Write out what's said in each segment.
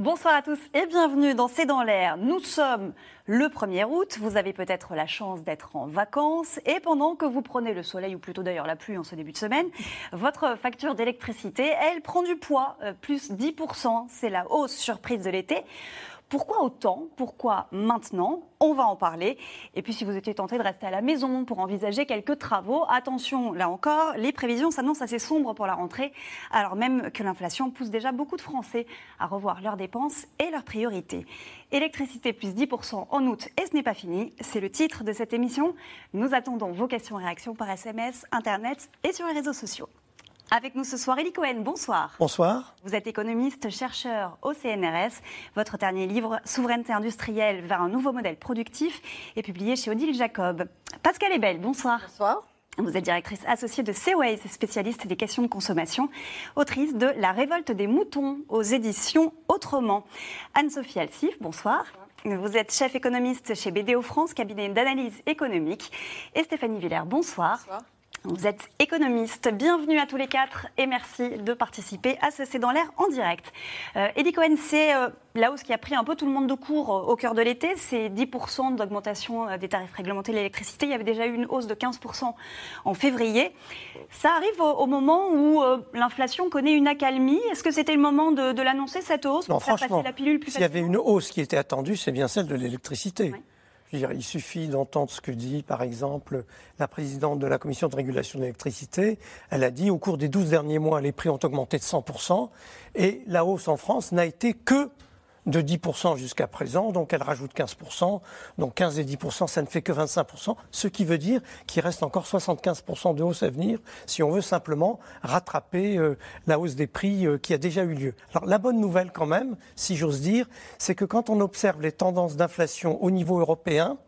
Bonsoir à tous et bienvenue dans C'est dans l'air. Nous sommes le 1er août. Vous avez peut-être la chance d'être en vacances et pendant que vous prenez le soleil ou plutôt d'ailleurs la pluie en ce début de semaine, votre facture d'électricité, elle prend du poids, euh, plus 10%. C'est la hausse surprise de l'été. Pourquoi autant? Pourquoi maintenant? On va en parler. Et puis si vous étiez tenté de rester à la maison pour envisager quelques travaux, attention, là encore, les prévisions s'annoncent assez sombres pour la rentrée, alors même que l'inflation pousse déjà beaucoup de Français à revoir leurs dépenses et leurs priorités. Électricité plus 10% en août et ce n'est pas fini, c'est le titre de cette émission. Nous attendons vos questions et réactions par SMS, Internet et sur les réseaux sociaux. Avec nous ce soir, Elie Cohen, bonsoir. Bonsoir. Vous êtes économiste, chercheur au CNRS. Votre dernier livre, Souveraineté industrielle vers un nouveau modèle productif, est publié chez Odile Jacob. Pascal Ebel, bonsoir. Bonsoir. Vous êtes directrice associée de Seaways, spécialiste des questions de consommation, autrice de La révolte des moutons aux éditions Autrement. Anne-Sophie Alsif, bonsoir. Vous êtes chef économiste chez BDO France, cabinet d'analyse économique. Et Stéphanie Villers, bonsoir. Bonsoir. Vous êtes économiste. Bienvenue à tous les quatre et merci de participer à ce C'est dans l'air en direct. Euh, Eddie Cohen, c'est euh, la hausse qui a pris un peu tout le monde de court euh, au cœur de l'été. C'est 10% d'augmentation euh, des tarifs réglementés de l'électricité. Il y avait déjà eu une hausse de 15% en février. Ça arrive au, au moment où euh, l'inflation connaît une accalmie. Est-ce que c'était le moment de, de l'annoncer, cette hausse, Non, pour faire franchement, passer la pilule plus s'il y avait une hausse qui était attendue, c'est bien celle de l'électricité. Oui. Il suffit d'entendre ce que dit, par exemple, la présidente de la Commission de régulation de l'électricité. Elle a dit, au cours des 12 derniers mois, les prix ont augmenté de 100%, et la hausse en France n'a été que de 10% jusqu'à présent, donc elle rajoute 15%, donc 15 et 10%, ça ne fait que 25%, ce qui veut dire qu'il reste encore 75% de hausse à venir si on veut simplement rattraper euh, la hausse des prix euh, qui a déjà eu lieu. Alors la bonne nouvelle quand même, si j'ose dire, c'est que quand on observe les tendances d'inflation au niveau européen,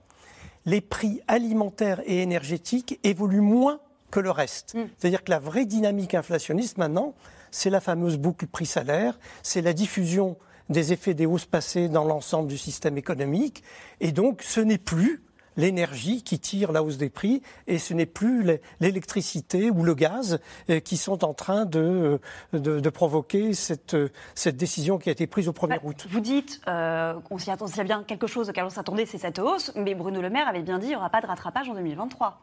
les prix alimentaires et énergétiques évoluent moins que le reste. C'est-à-dire que la vraie dynamique inflationniste maintenant, c'est la fameuse boucle prix-salaire, c'est la diffusion des effets des hausses passées dans l'ensemble du système économique. Et donc, ce n'est plus l'énergie qui tire la hausse des prix et ce n'est plus l'é- l'électricité ou le gaz euh, qui sont en train de, euh, de, de provoquer cette, euh, cette décision qui a été prise au 1er Bah, août. Vous dites euh, qu'on s'y attend, s'il y a bien quelque chose auquel on s'attendait, c'est cette hausse, mais Bruno Le Maire avait bien dit qu'il n'y aura pas de rattrapage en 2023.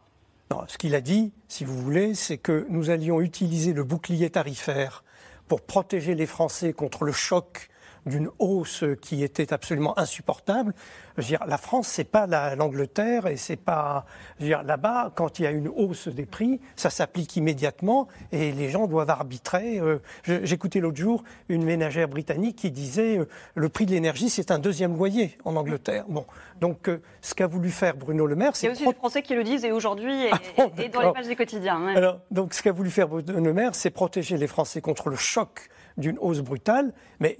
Non, ce qu'il a dit, si vous voulez, c'est que nous allions utiliser le bouclier tarifaire pour protéger les Français contre le choc d'une hausse qui était absolument insupportable. Je veux dire, la France, c'est pas la- l'Angleterre et c'est pas. je veux dire, Là-bas, quand il y a une hausse des prix, ça s'applique immédiatement et les gens doivent arbitrer. Euh, J'écoutais l'autre jour une ménagère britannique qui disait euh, le prix de l'énergie, c'est un deuxième loyer en Angleterre. Bon, donc euh, ce qu'a voulu faire Bruno Le Maire, Il y a c'est aussi des Français qui le disent et aujourd'hui et, Ah bon, et dans les pages des quotidiens. ouais. alors, donc, ce qu'a voulu faire Bruno Le Maire, c'est protéger les Français contre le choc d'une hausse brutale, mais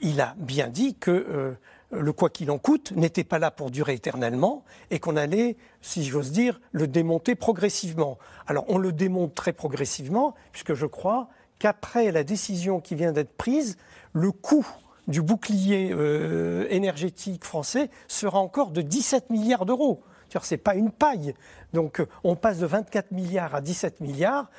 il a bien dit que euh, le quoi qu'il en coûte n'était pas là pour durer éternellement et qu'on allait, si j'ose dire, le démonter progressivement. Alors, on le démonte très progressivement, puisque je crois qu'après la décision qui vient d'être prise, le coût du bouclier euh, énergétique français sera encore de 17 milliards d'euros. Ce n'est pas une paille. Donc on passe de 24 milliards à 17 milliards.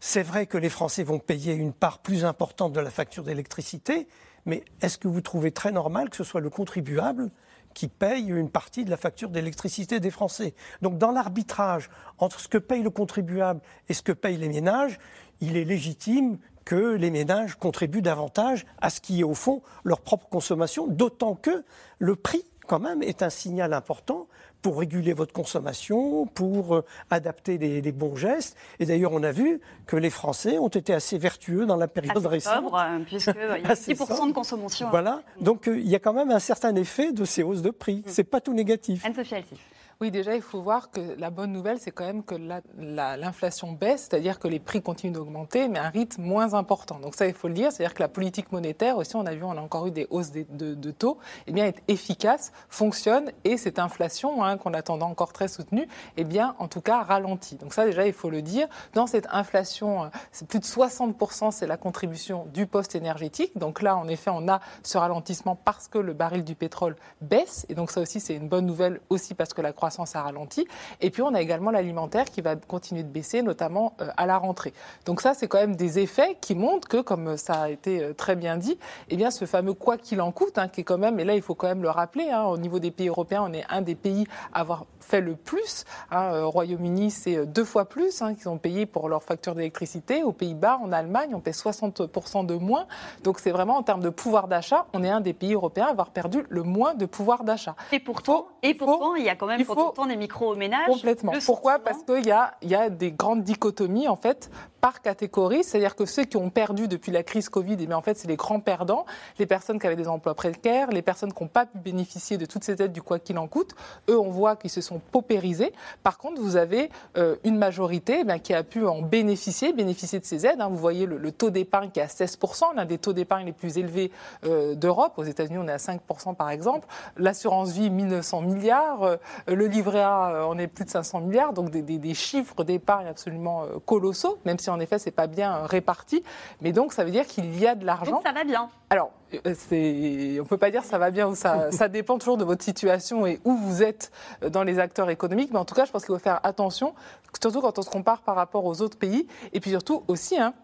C'est vrai que les Français vont payer une part plus importante de la facture d'électricité, mais est-ce que vous trouvez très normal que ce soit le contribuable qui paye une partie de la facture d'électricité des Français? Donc dans l'arbitrage entre ce que paye le contribuable et ce que payent les ménages, il est légitime que les ménages contribuent davantage à ce qui est au fond leur propre consommation, d'autant que le prix, quand même, est un signal important pour réguler votre consommation, pour euh, adapter les, les bons gestes. Et d'ailleurs, on a vu que les Français ont été assez vertueux dans la période Assez récente. sobre, euh, puisqu'il y a Assez 6% de consommation. Voilà. Donc, euh, il y a quand même un certain effet de ces hausses de prix. C'est pas tout négatif. Anne-Sophie Altif. Oui, déjà, il faut voir que la bonne nouvelle, c'est quand même que l'inflation baisse, c'est-à-dire que les prix continuent d'augmenter, mais à un rythme moins important. Donc ça, il faut le dire, c'est-à-dire que la politique monétaire aussi, on a vu, on a encore eu des hausses de, taux, eh bien, est efficace, fonctionne, et cette inflation hein, qu'on attendait encore très soutenue, eh bien, en tout cas, ralentit. Donc ça, déjà, il faut le dire. Dans cette inflation, c'est plus de 60%, c'est la contribution du poste énergétique. Donc là, en effet, on a ce ralentissement parce que le baril du pétrole baisse, et donc ça aussi, c'est une bonne nouvelle aussi parce que la croissance ça ralentit. Et puis on a également l'alimentaire qui va continuer de baisser, notamment euh, à la rentrée. Donc ça, c'est quand même des effets qui montrent que, comme ça a été euh, très bien dit, eh bien ce fameux quoi qu'il en coûte, hein, qui est quand même, et là il faut quand même le rappeler, hein, au niveau des pays européens, on est un des pays à avoir fait le plus. Hein, euh, Royaume-Uni, c'est deux fois plus qu'ils ont payé pour leur facture d'électricité. Aux Pays-Bas, en Allemagne, on paie 60% de moins. Donc c'est vraiment en termes de pouvoir d'achat, on est un des pays européens à avoir perdu le moins de pouvoir d'achat. Et pourtant, et pourtant, il y a quand même faut des micro-ménages. Complètement. Pourquoi? Parce qu'il y a, y a des grandes dichotomies, en fait, par catégorie, c'est-à-dire que ceux qui ont perdu depuis la crise Covid, eh bien, en fait, c'est les grands perdants, les personnes qui avaient des emplois précaires, les personnes qui n'ont pas pu bénéficier de toutes ces aides du quoi qu'il en coûte. Eux, on voit qu'ils se sont paupérisés. Par contre, vous avez euh, une majorité eh qui a pu en bénéficier, bénéficier de ces aides. Hein. Vous voyez le, taux d'épargne qui est à 16%, l'un des taux d'épargne les plus élevés euh, d'Europe. Aux États-Unis, on est à 5% par exemple. L'assurance vie, 1900 milliards. Euh, le livret A, on est plus de 500 milliards. Donc des, des chiffres d'épargne absolument colossaux, même si en effet, c'est pas bien réparti. Mais donc, ça veut dire qu'il y a de l'argent. ça va bien. Alors, euh, c'est, on peut pas dire ça va bien ou ça, ça dépend toujours de votre situation et où vous êtes dans les acteurs économiques. Mais en tout cas, je pense qu'il faut faire attention, surtout quand on se compare par rapport aux autres pays. Et puis surtout aussi, hein,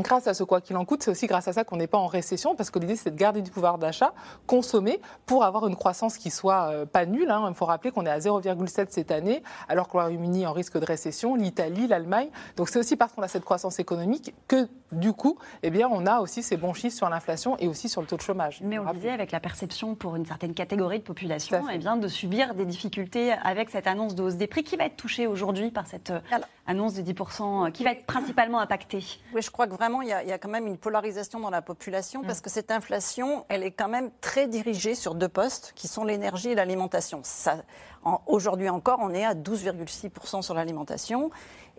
grâce à ce quoi qu'il en coûte, c'est aussi grâce à ça qu'on n'est pas en récession, parce que l'idée c'est de garder du pouvoir d'achat, consommer, pour avoir une croissance qui soit euh, pas nulle. Hein. Il faut rappeler qu'on est à 0,7 cette année, alors que le Royaume-Uni est en risque de récession, l'Italie, l'Allemagne. Donc c'est aussi parce qu'on a cette croissance économique que du coup, eh bien, on a aussi ces bons chiffres sur l'inflation et aussi sur le taux de chômage. Mais on disait avec la perception pour une certaine catégorie de population, eh bien, de subir des difficultés avec cette annonce de hausse des prix qui va être touchée aujourd'hui par cette euh, annonce de 10%, euh, qui va être principalement impactée? Oui, je crois que vraiment, il y, a, quand même une polarisation dans la population parce mm. que cette inflation, elle est quand même très dirigée sur deux postes qui sont l'énergie et l'alimentation. Aujourd'hui encore, on est à 12,6% sur l'alimentation.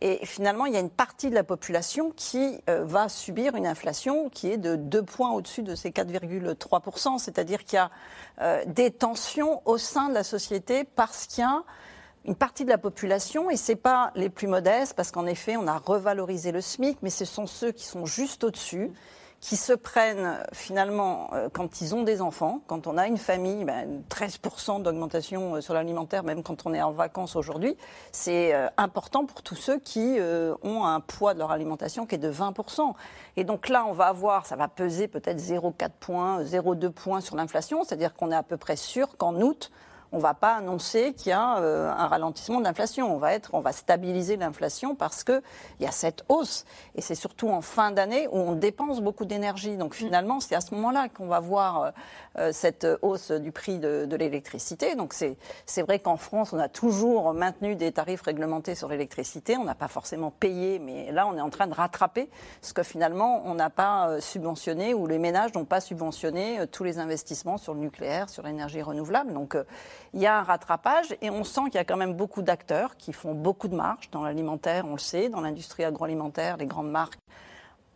Et finalement, il y a une partie de la population qui euh, va subir une inflation qui est de deux points au-dessus de ces 4,3%. C'est-à-dire qu'il y a euh, des tensions au sein de la société parce qu'il y a une partie de la population, et ce n'est pas les plus modestes, parce qu'en effet, on a revalorisé le SMIC, mais ce sont ceux qui sont juste au-dessus, qui se prennent finalement euh, quand ils ont des enfants, quand on a une famille, ben, 13% d'augmentation euh, sur l'alimentaire, même quand on est en vacances aujourd'hui, c'est euh, important pour tous ceux qui ont un poids de leur alimentation qui est de 20%. Et donc là, on va avoir, ça va peser peut-être 0,4 points, 0,2 points sur l'inflation, c'est-à-dire qu'on est à peu près sûr qu'en août, on ne va pas annoncer qu'il y a euh, un ralentissement de l'inflation. On va être, on va stabiliser l'inflation parce qu'il y a cette hausse. Et c'est surtout en fin d'année où on dépense beaucoup d'énergie. Donc finalement, c'est à ce moment-là qu'on va voir euh, euh, cette hausse du prix de, l'électricité. Donc c'est vrai qu'en France, on a toujours maintenu des tarifs réglementés sur l'électricité. On n'a pas forcément payé, mais là, on est en train de rattraper ce que finalement, on n'a pas subventionné ou les ménages n'ont pas subventionné tous les investissements sur le nucléaire, sur l'énergie renouvelable. Donc il y a un rattrapage et on sent qu'il y a quand même beaucoup d'acteurs qui font beaucoup de marge dans l'alimentaire, on le sait, dans l'industrie agroalimentaire, les grandes marques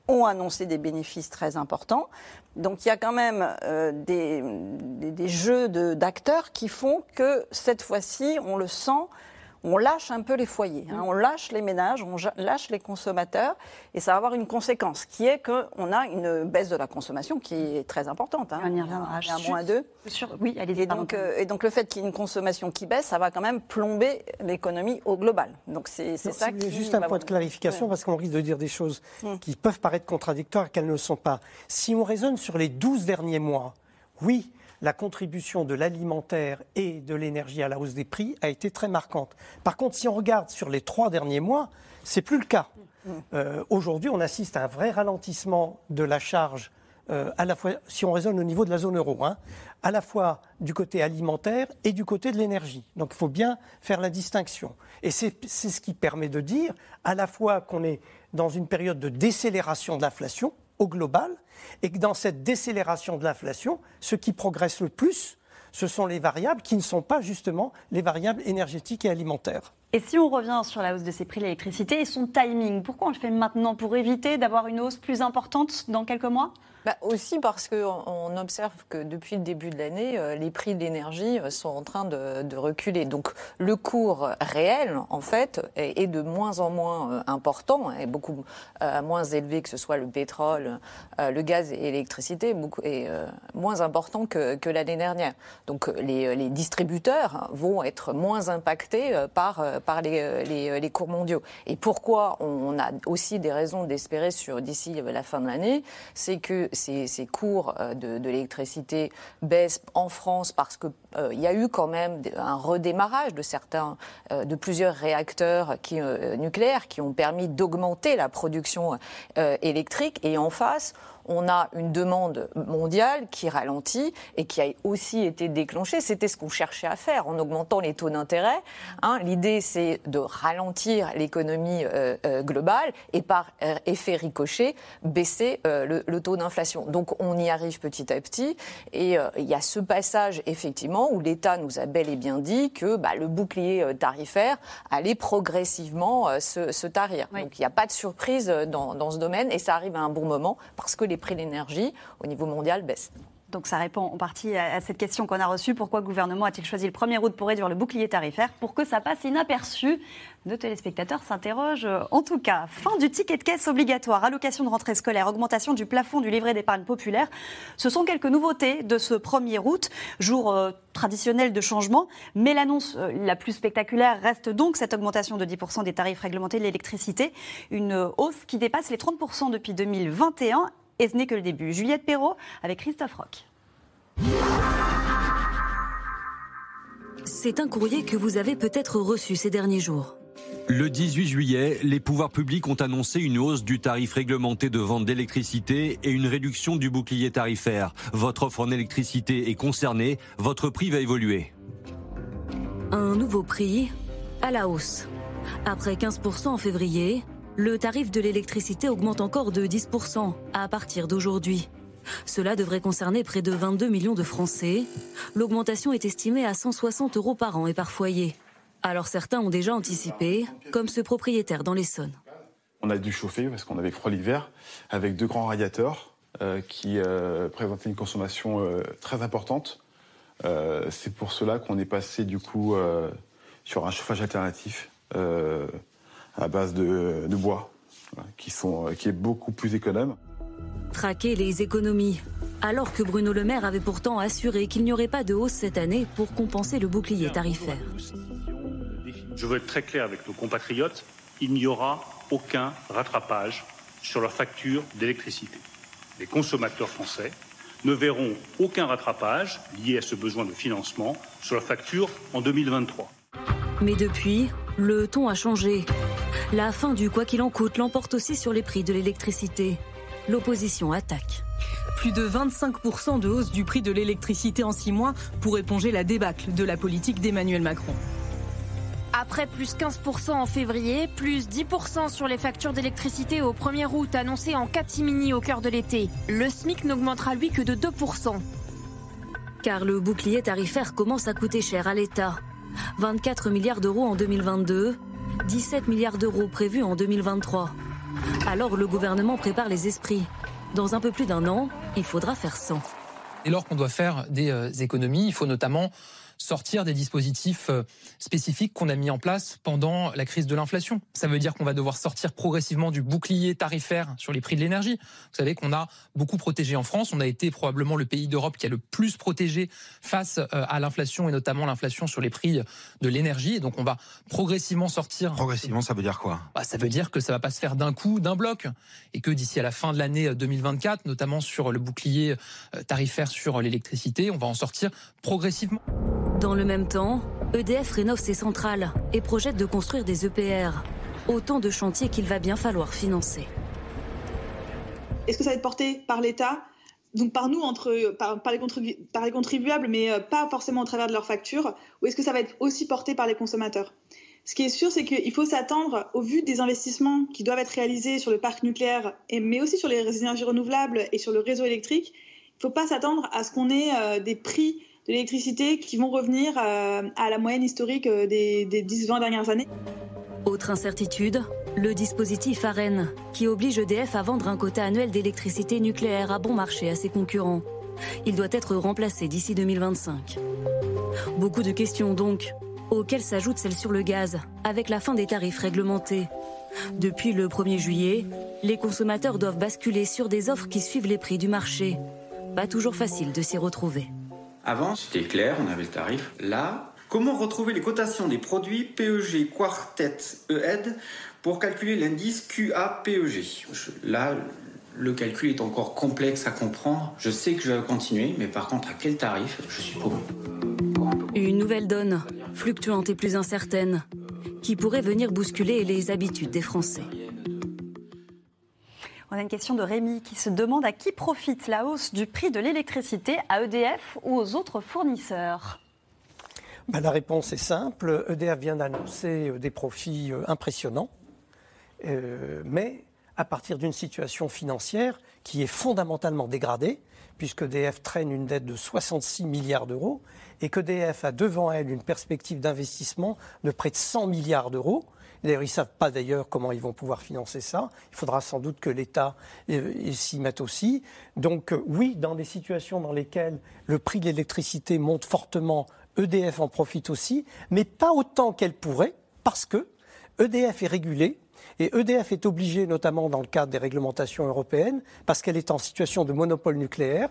ont annoncé des bénéfices très importants. Donc il y a quand même euh, des, des, jeux d'acteurs qui font que cette fois-ci, on le sent, on lâche un peu les foyers, hein. on lâche les ménages, on lâche les consommateurs, et ça va avoir une conséquence, qui est qu'on a une baisse de la consommation qui est très importante. Hein. On y reviendra. À moins 2. Oui, allez et donc, euh, et donc le fait qu'il y ait une consommation qui baisse, ça va quand même plomber l'économie au global. Donc c'est ça qui... Juste un point de clarification, parce qu'on risque de dire des choses hum. qui peuvent paraître contradictoires, qu'elles ne le sont pas. Si on raisonne sur les 12 derniers mois, oui, la contribution de l'alimentaire et de l'énergie à la hausse des prix a été très marquante. Par contre, si on regarde sur les trois derniers mois, c'est plus le cas. Euh, aujourd'hui, on assiste à un vrai ralentissement de la charge, euh, à la fois, si on raisonne au niveau de la zone euro, hein, à la fois du côté alimentaire et du côté de l'énergie. Donc il faut bien faire la distinction. Et c'est ce qui permet de dire à la fois qu'on est dans une période de décélération de l'inflation, au global, et que dans cette décélération de l'inflation, ce qui progresse le plus, ce sont les variables qui ne sont pas justement les variables énergétiques et alimentaires. Et si on revient sur la hausse de ces prix de l'électricité et son timing, pourquoi on le fait maintenant Pour éviter d'avoir une hausse plus importante dans quelques mois? Bah aussi parce qu'on observe que depuis le début de l'année, euh, les prix de l'énergie euh, sont en train de, reculer. Donc le cours réel, en fait, est, de moins en moins euh, important, est beaucoup moins élevé que ce soit le pétrole, le gaz et l'électricité, est moins important que, que l'année dernière. Donc les, les, distributeurs vont être moins impactés par, par les, les, les, cours mondiaux. Et pourquoi on a aussi des raisons d'espérer sur d'ici la fin de l'année, c'est que ces, cours euh, de, l'électricité baissent en France parce qu'il euh, y a eu quand même un redémarrage de certains, euh, de plusieurs réacteurs qui, nucléaires qui ont permis d'augmenter la production électrique. Et en face, on a une demande mondiale qui ralentit et qui a aussi été déclenchée. C'était ce qu'on cherchait à faire en augmentant les taux d'intérêt. Hein. L'idée, c'est de ralentir l'économie euh, euh, globale et par euh, effet ricochet, baisser le, taux d'inflation. Donc on y arrive petit à petit. Et il y a ce passage, effectivement, où l'État nous a bel et bien dit que bah, le bouclier tarifaire allait progressivement se, tarir. Donc il n'y a pas de surprise dans, dans ce domaine et ça arrive à un bon moment parce que les prix de l'énergie au niveau mondial baissent. Donc ça répond en partie à cette question qu'on a reçue. Pourquoi le gouvernement a-t-il choisi le 1er août pour réduire le bouclier tarifaire Pour que ça passe inaperçu Nos téléspectateurs s'interrogent. En tout cas, fin du ticket de caisse obligatoire, allocation de rentrée scolaire, augmentation du plafond du livret d'épargne populaire. Ce sont quelques nouveautés de ce 1er août, jour euh, traditionnel de changement. Mais l'annonce euh, la plus spectaculaire reste donc cette augmentation de 10% des tarifs réglementés de l'électricité. Une hausse qui dépasse les 30% depuis 2021 et ce n'est que le début. Juliette Perrault avec Christophe Roch. C'est un courrier que vous avez peut-être reçu ces derniers jours. Le 18 juillet, les pouvoirs publics ont annoncé une hausse du tarif réglementé de vente d'électricité et une réduction du bouclier tarifaire. Votre offre en électricité est concernée, votre prix va évoluer. Un nouveau prix à la hausse. Après 15% en février, le tarif de l'électricité augmente encore de 10% à partir d'aujourd'hui. Cela devrait concerner près de 22 millions de Français. L'augmentation est estimée à 160 euros par an et par foyer. Alors certains ont déjà anticipé, comme ce propriétaire dans l'Essonne. On a dû chauffer parce qu'on avait froid l'hiver avec deux grands radiateurs euh, qui euh, présentaient une consommation euh, très importante. C'est pour cela qu'on est passé du coup sur un chauffage alternatif à base de, bois, qui, sont, qui est beaucoup plus économe. Traquer les économies. Alors que Bruno Le Maire avait pourtant assuré qu'il n'y aurait pas de hausse cette année pour compenser le bouclier tarifaire. Je veux être très clair avec nos compatriotes, il n'y aura aucun rattrapage sur leur facture d'électricité. Les consommateurs français ne verront aucun rattrapage lié à ce besoin de financement sur leur facture en 2023. Mais depuis, le ton a changé. La fin du quoi qu'il en coûte l'emporte aussi sur les prix de l'électricité. L'opposition attaque. Plus de 25% de hausse du prix de l'électricité en six mois pour éponger la débâcle de la politique d'Emmanuel Macron. Après plus 15% en février, plus 10% sur les factures d'électricité au 1er août annoncées en catimini au cœur de l'été, le SMIC n'augmentera lui que de 2%. Car le bouclier tarifaire commence à coûter cher à l'État. 24 milliards d'euros en 2022, 17 milliards d'euros prévus en 2023. Alors le gouvernement prépare les esprits. Dans un peu plus d'un an, il faudra faire 100. Et lors qu'on doit faire des euh, économies, il faut notamment sortir des dispositifs euh, spécifiques qu'on a mis en place pendant la crise de l'inflation. Ça veut dire qu'on va devoir sortir progressivement du bouclier tarifaire sur les prix de l'énergie. Vous savez qu'on a beaucoup protégé en France. On a été probablement le pays d'Europe qui a le plus protégé face euh, à l'inflation et notamment l'inflation sur les prix de l'énergie. Et donc on va progressivement sortir. Progressivement, ça veut dire quoi? Bah, Ça veut dire que ça va pas se faire d'un coup, d'un bloc, et que d'ici à la fin de l'année 2024, notamment sur le bouclier euh, tarifaire sur l'électricité, on va en sortir progressivement. Dans le même temps, EDF rénove ses centrales et projette de construire des EPR. Autant de chantiers qu'il va bien falloir financer. Est-ce que ça va être porté par l'État? Donc par nous, entre, par, les par, les contribuables, mais euh, pas forcément au travers de leurs factures, ou est-ce que ça va être aussi porté par les consommateurs? Ce qui est sûr, c'est qu'il faut s'attendre, au vu des investissements qui doivent être réalisés sur le parc nucléaire, mais aussi sur les énergies renouvelables et sur le réseau électrique, il ne faut pas s'attendre à ce qu'on ait euh, des prix de l'électricité qui vont revenir à la moyenne historique des, des 10-20 dernières années. Autre incertitude, le dispositif AREN, qui oblige EDF à vendre un quota annuel d'électricité nucléaire à bon marché à ses concurrents. Il doit être remplacé d'ici 2025. Beaucoup de questions donc, auxquelles s'ajoute celle sur le gaz, avec la fin des tarifs réglementés. Depuis le 1er juillet, les consommateurs doivent basculer sur des offres qui suivent les prix du marché. Pas toujours facile de s'y retrouver. Avant, c'était clair, on avait le tarif. Là, comment retrouver les cotations des produits PEG, Quartet, EED pour calculer l'indice QAPEG Là, le calcul est encore complexe à comprendre. Je sais que je vais continuer, mais par contre, à quel tarif? Je suis paumé. Une nouvelle donne, fluctuante et plus incertaine, qui pourrait venir bousculer les habitudes des Français. On a une question de Rémi qui se demande à qui profite la hausse du prix de l'électricité, à EDF ou aux autres fournisseurs? Ben, La réponse est simple. EDF vient d'annoncer euh, des profits euh, impressionnants, euh, mais à partir d'une situation financière qui est fondamentalement dégradée, puisque EDF traîne une dette de 66 milliards d'euros et qu'EDF a devant elle une perspective d'investissement de près de 100 milliards d'euros. D'ailleurs, ils ne savent pas d'ailleurs comment ils vont pouvoir financer ça. Il faudra sans doute que l'État euh, s'y mette aussi. Donc euh, oui, dans des situations dans lesquelles le prix de l'électricité monte fortement, EDF en profite aussi, mais pas autant qu'elle pourrait, parce que EDF est régulé et EDF est obligé, notamment dans le cadre des réglementations européennes, parce qu'elle est en situation de monopole nucléaire,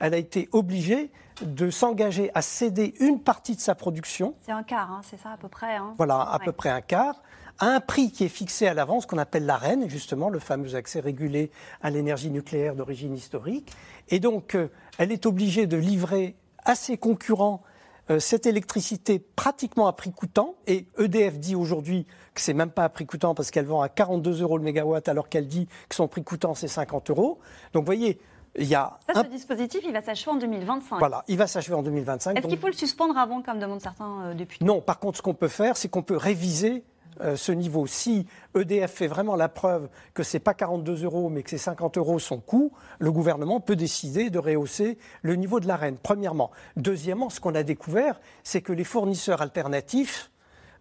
elle a été obligée de s'engager à céder une partie de sa production. C'est un quart, hein, c'est ça à peu près. Hein. Voilà, à peu près un quart à un prix qui est fixé à l'avance, qu'on appelle l'AREN, justement, le fameux accès régulé à l'énergie nucléaire d'origine historique. Et donc, euh, elle est obligée de livrer à ses concurrents euh, cette électricité pratiquement à prix coûtant. Et EDF dit aujourd'hui que c'est même pas à prix coûtant parce qu'elle vend à 42 euros le mégawatt alors qu'elle dit que son prix coûtant c'est 50 euros. Donc, vous voyez, il y a ça, ce dispositif, il va s'achever en 2025. Voilà, il va s'achever en 2025. Est-ce qu'il faut le suspendre avant, comme demandent certains euh, députés? Non, par contre, ce qu'on peut faire, c'est qu'on peut réviser euh, ce niveau. Si EDF fait vraiment la preuve que ce n'est pas 42 euros, mais que c'est 50 euros son coût, le gouvernement peut décider de rehausser le niveau de l'arène, premièrement. Deuxièmement, ce qu'on a découvert, c'est que les fournisseurs alternatifs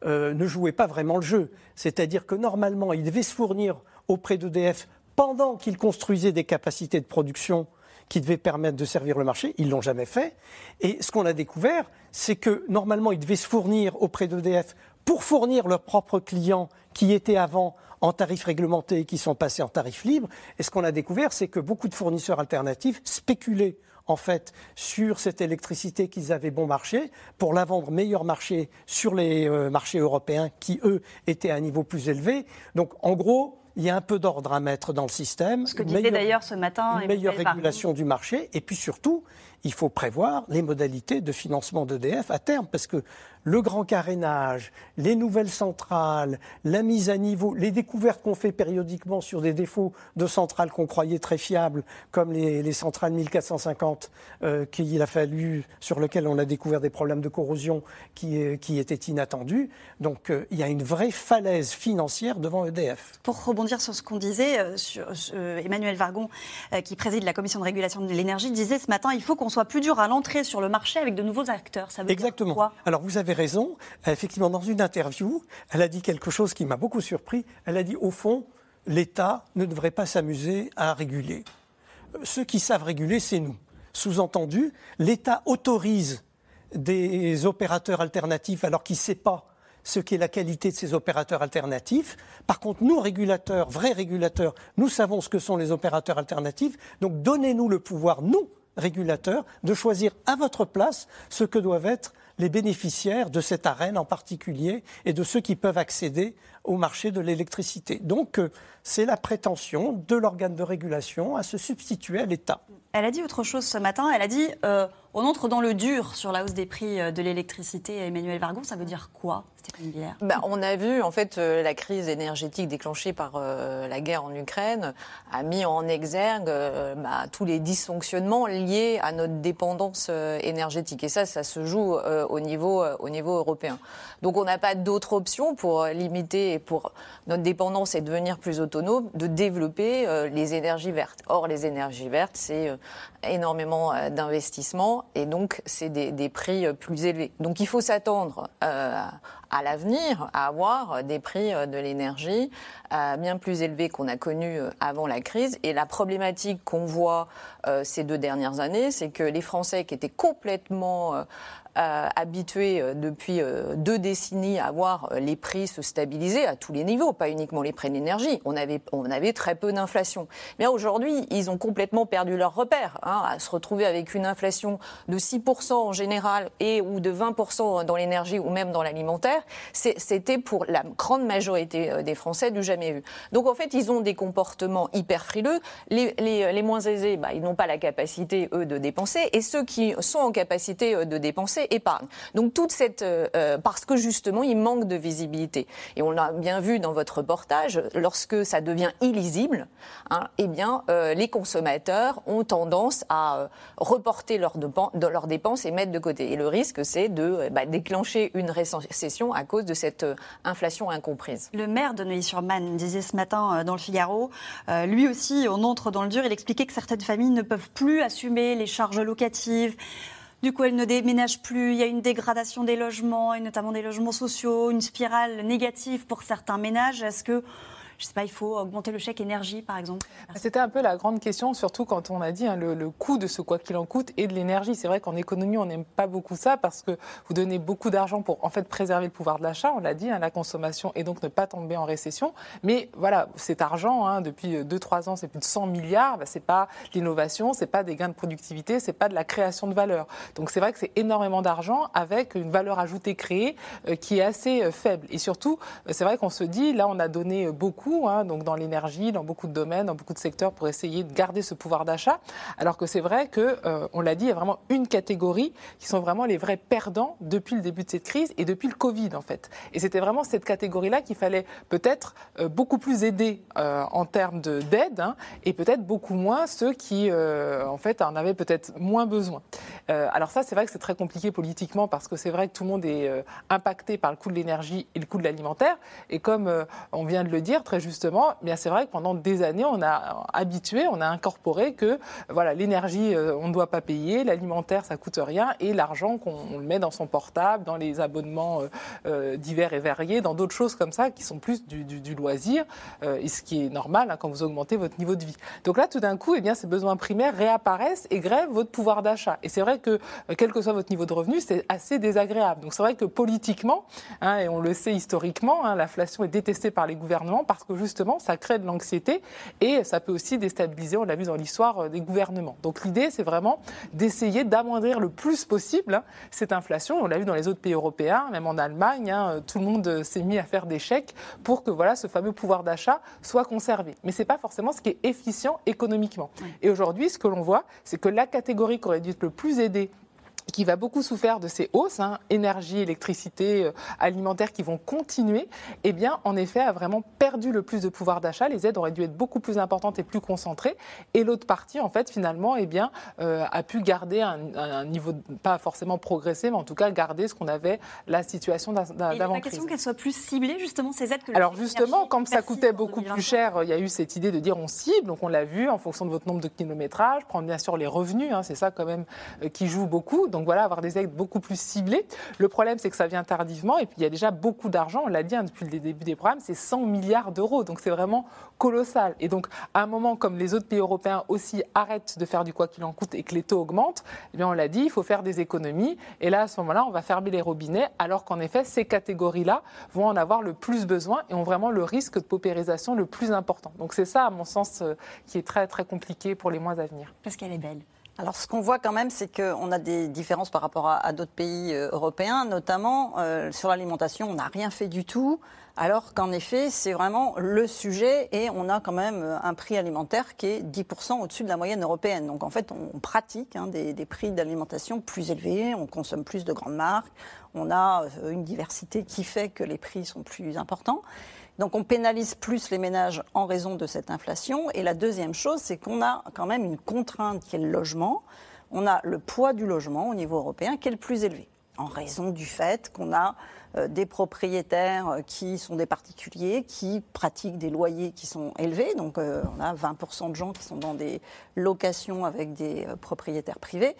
euh, ne jouaient pas vraiment le jeu. C'est-à-dire que normalement, ils devaient se fournir auprès d'EDF pendant qu'ils construisaient des capacités de production qui devaient permettre de servir le marché. Ils ne l'ont jamais fait. Et ce qu'on a découvert, c'est que normalement, ils devaient se fournir auprès d'EDF pour fournir leurs propres clients qui étaient avant en tarifs réglementés et qui sont passés en tarifs libres. Et ce qu'on a découvert, c'est que beaucoup de fournisseurs alternatifs spéculaient en fait sur cette électricité qu'ils avaient bon marché pour la vendre meilleur marché sur les euh, marchés européens qui eux étaient à un niveau plus élevé. Donc en gros, il y a un peu d'ordre à mettre dans le système. Ce que disait d'ailleurs ce matin. Une meilleure régulation du marché. Et puis surtout, il faut prévoir les modalités de financement d'EDF à terme, parce que le grand carénage, les nouvelles centrales, la mise à niveau, les découvertes qu'on fait périodiquement sur des défauts de centrales qu'on croyait très fiables, comme les, centrales 1450 euh, qu'il a fallu, sur lesquelles on a découvert des problèmes de corrosion qui, euh, qui étaient inattendus. Donc euh, il y a une vraie falaise financière devant EDF. Pour rebondir sur ce qu'on disait, sur, Emmanuel Vargon, qui préside la commission de régulation de l'énergie, disait ce matin il faut qu'on soit plus dur à l'entrée sur le marché avec de nouveaux acteurs. Ça veut Exactement. Dire quoi? Alors vous avez raison. Effectivement, dans une interview, elle a dit quelque chose qui m'a beaucoup surpris. Elle a dit, au fond, l'État ne devrait pas s'amuser à réguler. Ceux qui savent réguler, c'est nous. Sous-entendu, l'État autorise des opérateurs alternatifs alors qu'il ne sait pas ce qu'est la qualité de ces opérateurs alternatifs. Par contre, nous, régulateurs, vrais régulateurs, nous savons ce que sont les opérateurs alternatifs. Donc, donnez-nous le pouvoir, nous, régulateurs, de choisir à votre place ce que doivent être les bénéficiaires de cette arène en particulier et de ceux qui peuvent accéder au marché de l'électricité. Euh, c'est la prétention de l'organe de régulation à se substituer à l'État. Elle a dit autre chose ce matin. Elle a dit euh, on entre dans le dur sur la hausse des prix euh, de l'électricité. Emmanuel Vargon, ça veut dire quoi, Stéphane Villers bah, On a vu, en fait, la crise énergétique déclenchée par la guerre en Ukraine a mis en exergue bah, tous les dysfonctionnements liés à notre dépendance énergétique. Et ça, ça se joue au, niveau, au niveau européen. Donc, on n'a pas d'autre option pour limiter et pour notre dépendance et devenir plus autonome, de développer euh, les énergies vertes. Or, les énergies vertes, c'est euh, énormément euh, d'investissements et donc c'est des, des, prix plus élevés. Donc il faut s'attendre à l'avenir à avoir des prix de l'énergie bien plus élevés qu'on a connus avant la crise. Et la problématique qu'on voit ces deux dernières années, c'est que les Français qui étaient complètement habitués euh, depuis euh, deux décennies à voir les prix se stabiliser à tous les niveaux, pas uniquement les prix de l'énergie. On avait, on avait très peu d'inflation. Mais aujourd'hui, ils ont complètement perdu leur repère. Hein, à se retrouver avec une inflation de 6% en général et ou de 20% dans l'énergie ou même dans l'alimentaire, c'était pour la grande majorité des Français du jamais vu. Donc en fait, ils ont des comportements hyper frileux. Les, les, les moins aisés, bah, ils n'ont pas la capacité, eux, de dépenser. Et ceux qui sont en capacité de dépenser, épargne. Donc toute cette euh, euh, parce que justement il manque de visibilité. Et on l'a bien vu dans votre reportage, lorsque ça devient illisible, hein, eh bien euh, les consommateurs ont tendance à reporter leurs, leurs dépenses et mettre de côté. Et le risque, c'est de bah, déclencher une récession à cause de cette inflation incomprise. Le maire de Neuilly-sur-Marne disait ce matin dans le Figaro, lui aussi, on entre dans le dur. Il expliquait que certaines familles ne peuvent plus assumer les charges locatives. Du coup, elles ne déménagent plus. Il y a une dégradation des logements, et notamment des logements sociaux, une spirale négative pour certains ménages. Est-ce que je sais pas, il faut augmenter le chèque énergie, par exemple C'était un peu la grande question, surtout quand on a dit hein, le, coût de ce quoi qu'il en coûte et de l'énergie. C'est vrai qu'en économie, on n'aime pas beaucoup ça parce que vous donnez beaucoup d'argent pour en fait préserver le pouvoir de l'achat, on l'a dit, hein, la consommation et donc ne pas tomber en récession. Mais voilà, cet argent, hein, depuis 2-3 ans, c'est plus de 100 milliards. Bah, c'est pas l'innovation, c'est pas des gains de productivité, c'est pas de la création de valeur. Donc c'est vrai que c'est énormément d'argent avec une valeur ajoutée créée euh, qui est assez euh, faible. Et surtout, euh, c'est vrai qu'on se dit, là, on a donné beaucoup Hein, donc dans l'énergie, dans beaucoup de domaines, dans beaucoup de secteurs, pour essayer de garder ce pouvoir d'achat. Alors que c'est vrai que, euh, on l'a dit, il y a vraiment une catégorie qui sont vraiment les vrais perdants depuis le début de cette crise et depuis le Covid en fait. Et c'était vraiment cette catégorie-là qu'il fallait peut-être euh, beaucoup plus aider euh, en termes d'aide hein, et peut-être beaucoup moins ceux qui en en avaient peut-être moins besoin. alors ça, c'est vrai que c'est très compliqué politiquement parce que c'est vrai que tout le monde est impacté par le coût de l'énergie et le coût de l'alimentaire. Et comme on vient de le dire, très justement, bien c'est vrai que pendant des années, on a habitué, on a incorporé que voilà, l'énergie, euh, on ne doit pas payer, l'alimentaire, ça coûte rien, et l'argent qu'on met dans son portable, dans les abonnements euh, euh, divers et variés, dans d'autres choses comme ça qui sont plus du, loisir, et ce qui est normal hein, quand vous augmentez votre niveau de vie. Donc là, tout d'un coup, eh bien, ces besoins primaires réapparaissent et grèvent votre pouvoir d'achat. Et c'est vrai que, quel que soit votre niveau de revenu, c'est assez désagréable. Donc c'est vrai que politiquement, hein, et on le sait historiquement, hein, l'inflation est détestée par les gouvernements parce que justement, ça crée de l'anxiété et ça peut aussi déstabiliser, on l'a vu dans l'histoire euh, des gouvernements. Donc l'idée, c'est vraiment d'essayer d'amoindrir le plus possible hein, cette inflation. On l'a vu dans les autres pays européens, même en Allemagne, hein, euh, tout le monde euh, s'est mis à faire des chèques pour que voilà, ce fameux pouvoir d'achat soit conservé. Mais ce n'est pas forcément ce qui est efficient économiquement. Et aujourd'hui, ce que l'on voit, c'est que la catégorie qui aurait dû être le plus aidée qui va beaucoup souffrir de ces hausses, hein, énergie, électricité, euh, alimentaire, qui vont continuer, eh bien, en effet, a vraiment perdu le plus de pouvoir d'achat. Les aides auraient dû être beaucoup plus importantes et plus concentrées. Et l'autre partie, en fait, finalement, eh bien, euh, a pu garder un, niveau, pas forcément progressé, mais en tout cas garder ce qu'on avait, la situation d'avant-crise. La question qu'elles soient plus ciblées, justement, ces aides que Alors, justement, comme ça coûtait beaucoup plus cher, il y a eu cette idée de dire on cible, donc on l'a vu, en fonction de votre nombre de kilométrages, prendre bien sûr les revenus, hein, c'est ça quand même euh, qui joue beaucoup. Donc voilà, avoir des aides beaucoup plus ciblées. Le problème, c'est que ça vient tardivement et puis il y a déjà beaucoup d'argent. On l'a dit hein, depuis le début des programmes, c'est 100 milliards d'euros. Donc c'est vraiment colossal. Et donc à un moment comme les autres pays européens aussi arrêtent de faire du quoi qu'il en coûte et que les taux augmentent, eh bien on l'a dit, il faut faire des économies. Et là, à ce moment-là, on va fermer les robinets, alors qu'en effet, ces catégories-là vont en avoir le plus besoin et ont vraiment le risque de paupérisation le plus important. Donc c'est ça, à mon sens, euh, qui est très très compliqué pour les mois à venir. Parce qu'elle est belle. Alors, ce qu'on voit quand même, c'est qu'on a des différences par rapport à, d'autres pays euh, européens, notamment euh, sur l'alimentation, on n'a rien fait du tout, alors qu'en effet, c'est vraiment le sujet et on a quand même euh, un prix alimentaire qui est 10% au-dessus de la moyenne européenne. Donc, en fait, on, pratique hein, des, des, prix d'alimentation plus élevés, on consomme plus de grandes marques, on a une diversité qui fait que les prix sont plus importants. Donc on pénalise plus les ménages en raison de cette inflation. Et la deuxième chose, c'est qu'on a quand même une contrainte qui est le logement. On a le poids du logement au niveau européen qui est le plus élevé. en raison du fait qu'on a euh, des propriétaires euh, qui sont des particuliers, qui pratiquent des loyers qui sont élevés. Donc euh, on a 20% de gens qui sont dans des locations avec des propriétaires privés.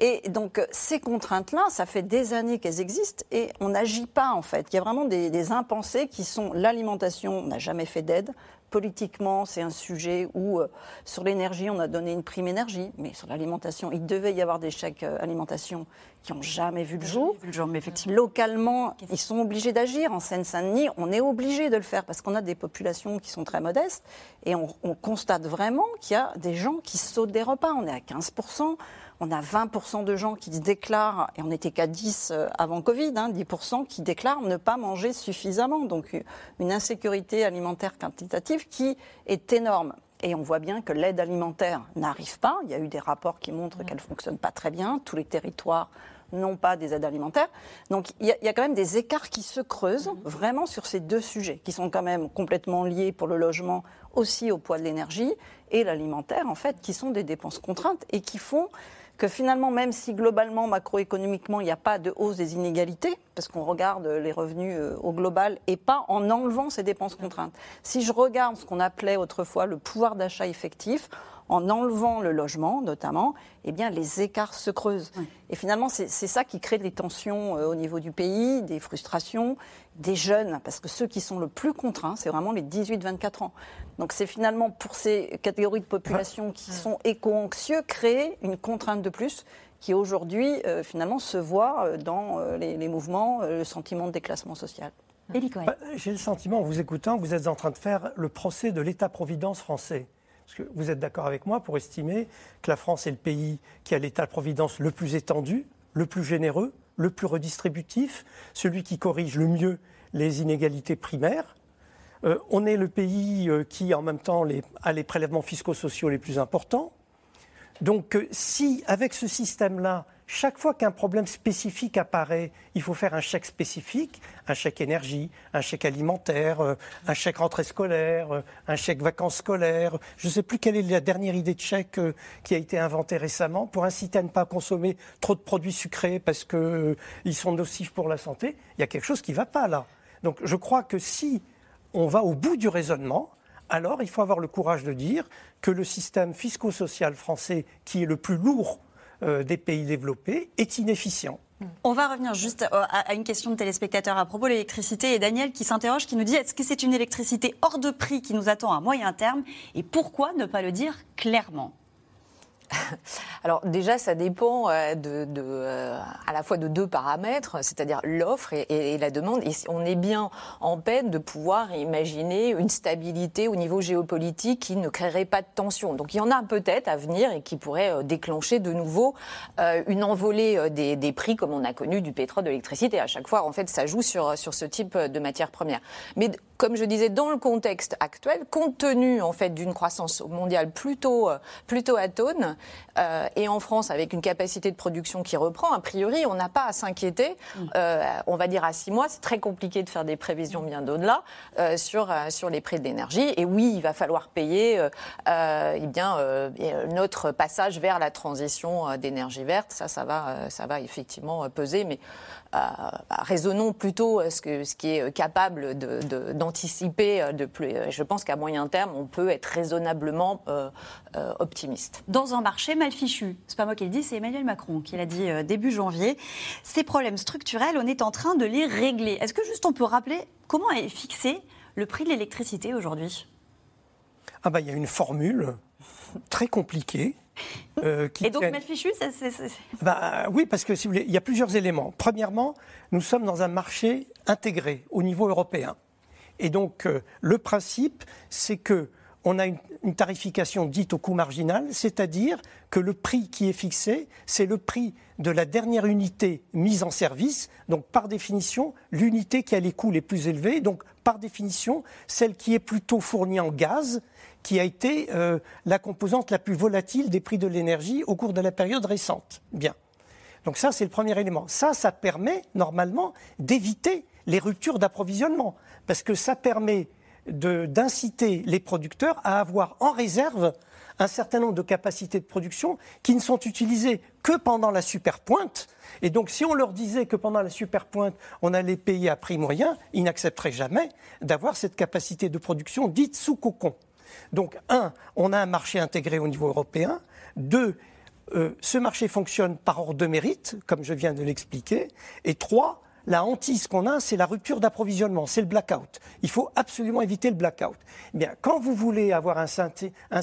Et donc ces contraintes-là, ça fait des années qu'elles existent et on n'agit pas en fait. Il y a vraiment des, des impensés qui sont l'alimentation, on n'a jamais fait d'aide, politiquement, c'est un sujet où, euh, sur l'énergie, on a donné une prime énergie, mais sur l'alimentation, il devait y avoir des chèques euh, alimentation qui n'ont jamais vu le jour. Vu le jour mais effectivement. Localement, ils sont obligés d'agir. En Seine-Saint-Denis, on est obligé de le faire parce qu'on a des populations qui sont très modestes et on, on constate vraiment qu'il y a des gens qui sautent des repas. On est à 15 on a 20% de gens qui se déclarent, et on n'était qu'à 10 euh, avant Covid, hein, 10% qui déclarent ne pas manger suffisamment. Donc une insécurité alimentaire quantitative qui est énorme. Et on voit bien que l'aide alimentaire n'arrive pas. Il y a eu des rapports qui montrent qu'elle ne fonctionne pas très bien. Tous les territoires n'ont pas des aides alimentaires. Donc il y, a, il y, a, quand même des écarts qui se creusent vraiment sur ces deux sujets, qui sont quand même complètement liés pour le logement aussi au poids de l'énergie et l'alimentaire, en fait, qui sont des dépenses contraintes et qui font que finalement, même si globalement, macroéconomiquement, il n'y a pas de hausse des inégalités, parce qu'on regarde les revenus euh, au global et pas en enlevant ces dépenses contraintes. Si je regarde ce qu'on appelait autrefois le pouvoir d'achat effectif, en enlevant le logement notamment, eh bien, les écarts se creusent. Oui. Et finalement, c'est ça qui crée des tensions euh, au niveau du pays, des frustrations, des jeunes, parce que ceux qui sont le plus contraints, c'est vraiment les 18-24 ans. Donc c'est finalement pour ces catégories de population qui sont éco-anxieux, créer une contrainte de plus qui aujourd'hui euh, finalement se voit euh, dans euh, les, les, mouvements, euh, le sentiment de déclassement social. Bah, J'ai le sentiment, en vous écoutant, que vous êtes en train de faire le procès de l'État-providence français. Parce que vous êtes d'accord avec moi pour estimer que la France est le pays qui a l'État-providence le plus étendu, le plus généreux, le plus redistributif, celui qui corrige le mieux les inégalités primaires. Euh, on est le pays euh, qui, en même temps, a les prélèvements fiscaux sociaux les plus importants. Donc, euh, si, avec ce système-là, chaque fois qu'un problème spécifique apparaît, il faut faire un chèque spécifique, un chèque énergie, un chèque alimentaire, euh, un chèque rentrée scolaire, euh, un chèque vacances scolaires. Je ne sais plus quelle est la dernière idée de chèque euh, qui a été inventée récemment pour inciter à ne pas consommer trop de produits sucrés parce qu'ils sont nocifs pour la santé. Il y a quelque chose qui ne va pas là. Donc je crois que si on va au bout du raisonnement, alors il faut avoir le courage de dire que le système fisco-social français, qui est le plus lourd des pays développés est inefficient. On va revenir juste à une question de téléspectateur à propos de l'électricité. Et Daniel qui s'interroge, qui nous dit est-ce que c'est une électricité hors de prix qui nous attend à moyen terme? Et pourquoi ne pas le dire clairement? alors déjà, ça dépend euh, de, euh, à la fois de deux paramètres, c'est-à-dire l'offre et, la demande. Et on est bien en peine de pouvoir imaginer une stabilité au niveau géopolitique qui ne créerait pas de tension. Donc il y en a peut-être à venir et qui pourrait euh, déclencher de nouveau une envolée des, prix comme on a connu du pétrole, de l'électricité. À chaque fois, en fait, ça joue sur, sur ce type de matières premières. Mais comme je disais, dans le contexte actuel, compte tenu en fait d'une croissance mondiale plutôt plutôt atone, euh, et en France, avec une capacité de production qui reprend, a priori, on n'a pas à s'inquiéter. Mm. Euh, on va dire à six mois, c'est très compliqué de faire des prévisions bien d'au-delà euh, sur, euh, sur les prix de l'énergie. Et oui, il va falloir payer euh, eh bien, notre passage vers la transition d'énergie verte. Ça, ça va, ça va effectivement peser. Mais raisonnons plutôt ce, que, ce qui est capable d'anticiper de, de, de, plus. Je pense qu'à moyen terme, on peut être raisonnablement optimiste. Dans un marché mal fichu. C'est pas moi qui le dis, c'est Emmanuel Macron qui l'a dit euh, début janvier. Ces problèmes structurels, on est en train de les régler. Est-ce que juste on peut rappeler comment est fixé le prix de l'électricité aujourd'hui? Ah bah il y a une formule très compliquée. Euh, qui Et donc tient... mal fichu, ça, c'est, bah, oui, parce que si vous voulez, il y a plusieurs éléments. Premièrement, nous sommes dans un marché intégré au niveau européen. Et donc euh, le principe, c'est que on a une, une, tarification dite au coût marginal, c'est-à-dire que le prix qui est fixé, c'est le prix de la dernière unité mise en service, donc par définition, l'unité qui a les coûts les plus élevés, donc par définition, celle qui est plutôt fournie en gaz, qui a été euh, la composante la plus volatile des prix de l'énergie au cours de la période récente. Bien. Donc ça, c'est le premier élément. Ça, ça permet normalement d'éviter les ruptures d'approvisionnement, parce que ça permet d'inciter les producteurs à avoir en réserve un certain nombre de capacités de production qui ne sont utilisées que pendant la superpointe. Et donc, si on leur disait que pendant la superpointe, on allait payer à prix moyen, ils n'accepteraient jamais d'avoir cette capacité de production dite sous cocon. Donc, un, on a un marché intégré au niveau européen. Deux, euh, ce marché fonctionne par ordre de mérite, comme je viens de l'expliquer. Et trois, la hantise qu'on a, c'est la rupture d'approvisionnement, c'est le blackout. Il faut absolument éviter le blackout. Eh bien, quand vous voulez avoir un,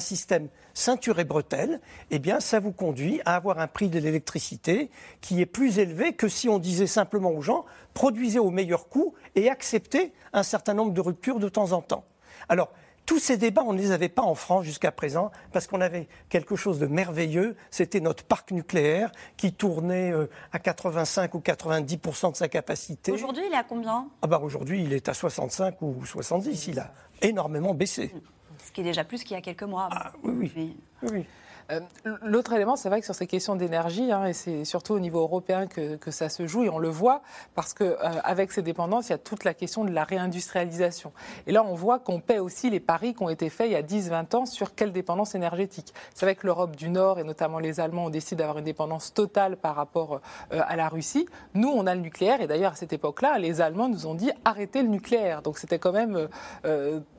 système ceinture et bretelle, eh bien, ça vous conduit à avoir un prix de l'électricité qui est plus élevé que si on disait simplement aux gens produisez au meilleur coût et acceptez un certain nombre de ruptures de temps en temps. Alors, tous ces débats, on ne les avait pas en France jusqu'à présent, parce qu'on avait quelque chose de merveilleux. C'était notre parc nucléaire qui tournait euh, à 85 ou 90% de sa capacité. Aujourd'hui, il est à combien? Ah bah Aujourd'hui, il est à 65 ou 70. Il a énormément baissé. Ce qui est déjà plus qu'il y a quelques mois. Ah, oui, oui. oui. Euh, l'autre élément, c'est vrai que sur ces questions d'énergie, hein, et c'est surtout au niveau européen que, ça se joue, et on le voit, parce qu'avec euh, ces dépendances, il y a toute la question de la réindustrialisation. Et là, on voit qu'on paie aussi les paris qui ont été faits il y a 10-20 ans sur quelle dépendance énergétique. C'est vrai que l'Europe du Nord, et notamment les Allemands, ont décidé d'avoir une dépendance totale par rapport euh, à la Russie. Nous, on a le nucléaire, et d'ailleurs, à cette époque-là, les Allemands nous ont dit arrêtez le nucléaire. Donc c'était quand même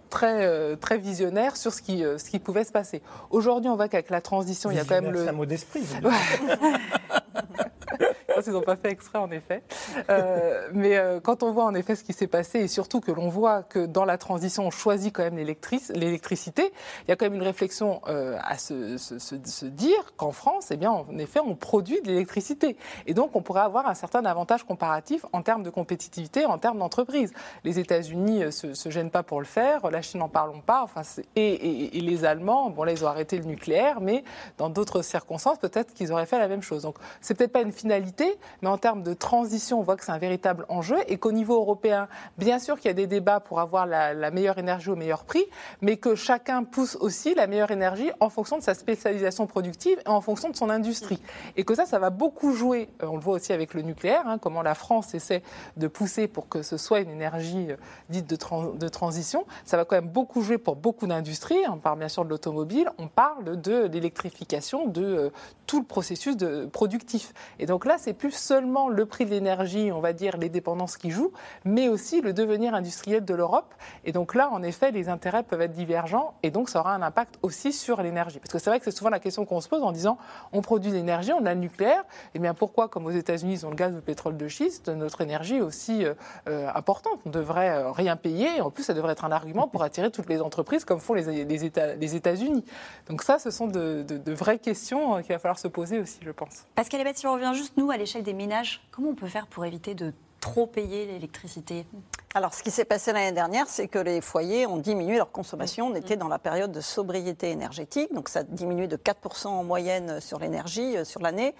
très, euh, très visionnaire sur ce qui, euh, ce qui pouvait se passer. Aujourd'hui, on voit qu'avec la transition, il y a quand même le. C'est un mot d'esprit. ils n'ont pas fait exprès, en effet. Euh, mais euh, quand on voit en effet ce qui s'est passé, et surtout que l'on voit que dans la transition, on choisit quand même l'électricité, il y a quand même une réflexion euh, à se, dire qu'en France, eh bien, en effet, on produit de l'électricité. Et donc, on pourrait avoir un certain avantage comparatif en termes de compétitivité, en termes d'entreprise. Les États-Unis ne se, gênent pas pour le faire, la Chine n'en parlons pas, enfin, et, et, les Allemands, bon, là, ils ont arrêté le nucléaire, mais dans d'autres circonstances, peut-être qu'ils auraient fait la même chose. Donc, c'est peut-être pas une finalité, mais en termes de transition, on voit que c'est un véritable enjeu et qu'au niveau européen, bien sûr qu'il y a des débats pour avoir la, meilleure énergie au meilleur prix, mais que chacun pousse aussi la meilleure énergie en fonction de sa spécialisation productive et en fonction de son industrie. Et que ça, ça va beaucoup jouer, euh, on le voit aussi avec le nucléaire, hein, comment la France essaie de pousser pour que ce soit une énergie euh, dite de, transition. Ça va quand même beaucoup jouer pour beaucoup d'industries. On parle bien sûr de l'automobile, on parle de l'électrification de euh, tout le processus productif. Et donc là, c'est plus seulement le prix de l'énergie, on va dire les dépendances qui jouent, mais aussi le devenir industriel de l'Europe. Et donc là, en effet, les intérêts peuvent être divergents et donc ça aura un impact aussi sur l'énergie. Parce que c'est vrai que c'est souvent la question qu'on se pose en disant on produit l'énergie, on a le nucléaire, et eh bien pourquoi, comme aux États-Unis, ils ont le gaz ou le pétrole de schiste, notre énergie est aussi euh, euh, importante On devrait euh, rien payer et en plus, ça devrait être un argument pour attirer toutes les entreprises comme font les, les, États, les États-Unis. Donc ça, ce sont de, de vraies questions qu'il va falloir se poser aussi, je pense. Pascal Ebet, si on revient juste, nous, à l'échelle des ménages, comment on peut faire pour éviter de trop payer l'électricité? Alors, ce qui s'est passé l'année dernière, c'est que les foyers ont diminué leur consommation. On était dans la période de sobriété énergétique, donc ça a diminué de 4% en moyenne sur l'énergie euh, sur l'année.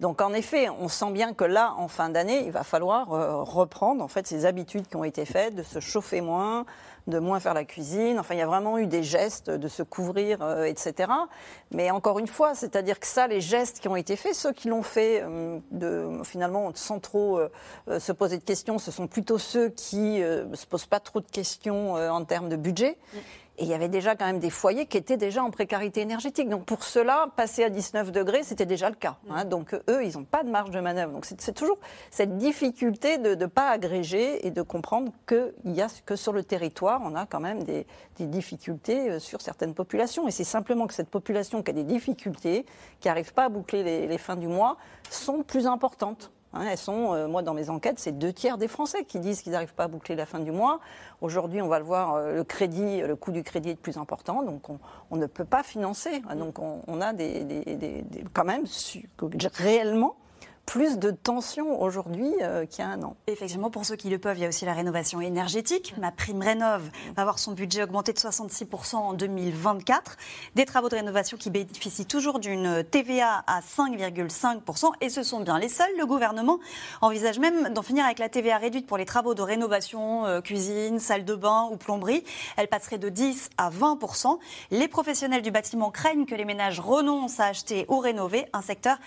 Donc, en effet, on sent bien que là, en fin d'année, il va falloir euh, reprendre en fait ces habitudes qui ont été faites, de se chauffer moins, de moins faire la cuisine. Enfin, il y a vraiment eu des gestes de se couvrir, euh, etc. Mais encore une fois, c'est-à-dire que ça, les gestes qui ont été faits, ceux qui l'ont fait euh, de, finalement sans trop euh, se poser de questions, ce sont plutôt ceux qui ne se posent pas trop de questions en termes de budget. Et il y avait déjà quand même des foyers qui étaient déjà en précarité énergétique. Donc pour cela, passer à 19 degrés, c'était déjà le cas. Hein. Donc eux, ils n'ont pas de marge de manœuvre. Donc c'est toujours cette difficulté de ne pas agréger et de comprendre qu'il y a que sur le territoire, on a quand même des, difficultés euh, sur certaines populations. Et c'est simplement que cette population qui a des difficultés, qui n'arrive pas à boucler les, les fins du mois, sont plus importantes. Hein, elles sont, euh, moi dans mes enquêtes, c'est deux tiers des Français qui disent qu'ils n'arrivent pas à boucler la fin du mois. Aujourd'hui, on va le voir, euh, le crédit, le coût du crédit est de plus important, donc on, ne peut pas financer. Donc on, a des, quand même réellement plus de tension aujourd'hui euh, qu'il y a un an. Effectivement, pour ceux qui le peuvent, il y a aussi la rénovation énergétique. Ma prime rénove va voir son budget augmenter de 66% en 2024. Des travaux de rénovation qui bénéficient toujours d'une TVA à 5,5%. Et ce sont bien les seuls. Le gouvernement envisage même d'en finir avec la TVA réduite pour les travaux de rénovation, euh, cuisine, salle de bain ou plomberie. Elle passerait de 10 à 20%. Les professionnels du bâtiment craignent que les ménages renoncent à acheter ou rénover un secteur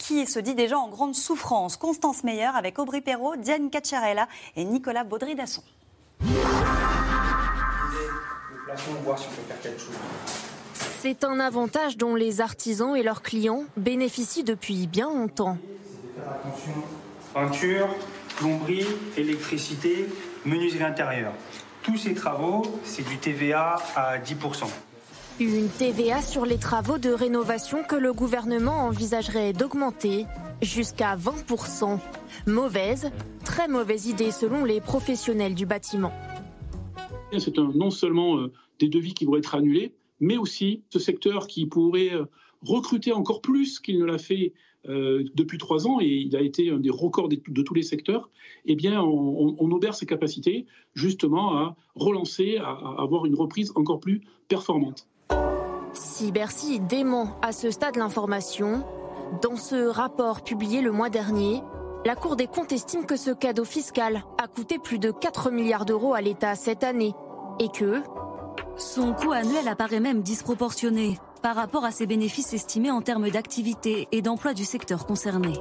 qui se dit déjà en grande souffrance. Constance Meyer avec Aubry Perrault, Diane Cacciarella et Nicolas Baudry-Dasson. C'est un avantage dont les artisans et leurs clients bénéficient depuis bien longtemps. Peinture, plomberie, électricité, menuiserie intérieure. Tous ces travaux, c'est du TVA à 10%. Une TVA sur les travaux de rénovation que le gouvernement envisagerait d'augmenter jusqu'à 20%. Mauvaise, très mauvaise idée selon les professionnels du bâtiment. C'est non seulement euh, des devis qui vont être annulés, mais aussi ce secteur qui pourrait euh, recruter encore plus qu'il ne l'a fait euh, depuis trois ans, et il a été un des records de, tous les secteurs, eh bien, on, on, obère ses capacités justement à relancer, à avoir une reprise encore plus performante. Si Bercy dément à ce stade l'information, dans ce rapport publié le mois dernier, la Cour des comptes estime que ce cadeau fiscal a coûté plus de 4 milliards d'euros à l'État cette année et que son coût annuel apparaît même disproportionné par rapport à ses bénéfices estimés en termes d'activité et d'emploi du secteur concerné.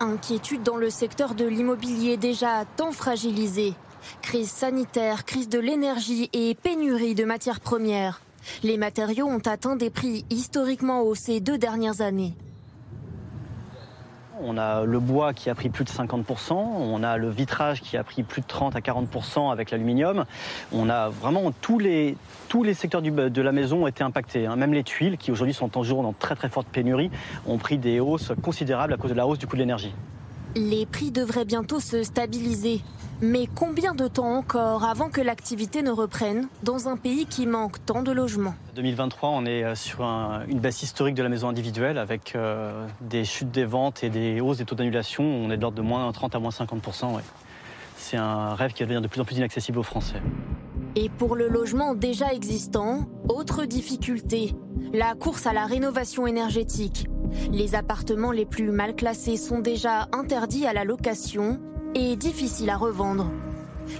Inquiétude dans le secteur de l'immobilier déjà tant fragilisé. Crise sanitaire, crise de l'énergie et pénurie de matières premières. Les matériaux ont atteint des prix historiquement hauts ces deux dernières années. On a le bois qui a pris plus de 50%, on a le vitrage qui a pris plus de 30 à 40% avec l'aluminium. On a vraiment tous les, tous les secteurs de la maison ont été impactés. Hein. Même les tuiles, qui aujourd'hui sont toujours dans très très forte pénurie, ont pris des hausses considérables à cause de la hausse du coût de l'énergie. Les prix devraient bientôt se stabiliser. Mais combien de temps encore avant que l'activité ne reprenne dans un pays qui manque tant de logements 2023, on est euh, sur une baisse historique de la maison individuelle avec euh, des chutes des ventes et des hausses des taux d'annulation. On est de l'ordre de moins 30 à moins 50 C'est un rêve qui va devenir de plus en plus inaccessible aux Français. Et pour le logement déjà existant, autre difficulté, la course à la rénovation énergétique. Les appartements les plus mal classés sont déjà interdits à la location et difficile à revendre.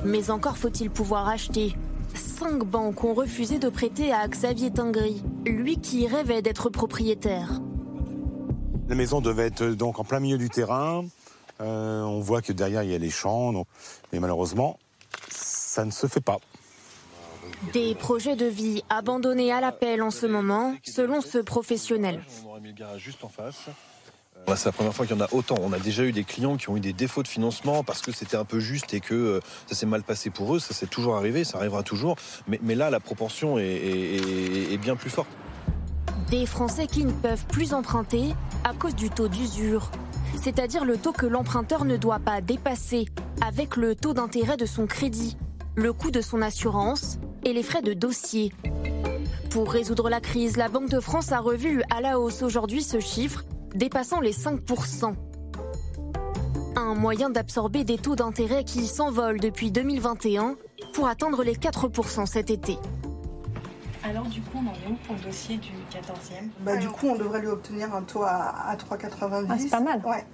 Mais encore faut-il pouvoir acheter. Cinq banques ont refusé de prêter à Xavier Tingry, lui qui rêvait d'être propriétaire. La maison devait être donc en plein milieu du terrain. Euh, on voit que derrière il y a les champs, mais malheureusement, ça ne se fait pas. Des projets de vie abandonnés à l'appel en ce moment, selon ce professionnel. On aurait mis le garage juste en face. C'est la première fois qu'il y en a autant. On a déjà eu des clients qui ont eu des défauts de financement parce que c'était un peu juste et que euh, ça s'est mal passé pour eux. Ça s'est toujours arrivé, ça arrivera toujours. Mais, là, la proportion est, bien plus forte. Des Français qui ne peuvent plus emprunter à cause du taux d'usure, c'est-à-dire le taux que l'emprunteur ne doit pas dépasser avec le taux d'intérêt de son crédit, le coût de son assurance et les frais de dossier. Pour résoudre la crise, la Banque de France a revu à la hausse aujourd'hui ce chiffre dépassant les 5%. Un moyen d'absorber des taux d'intérêt qui s'envolent depuis 2021 pour atteindre les 4% cet été. Alors du coup, on en est où pour le dossier du 14e bah, Du coup, on devrait lui obtenir un taux à, 3,90. Ah, c'est pas mal. Ouais.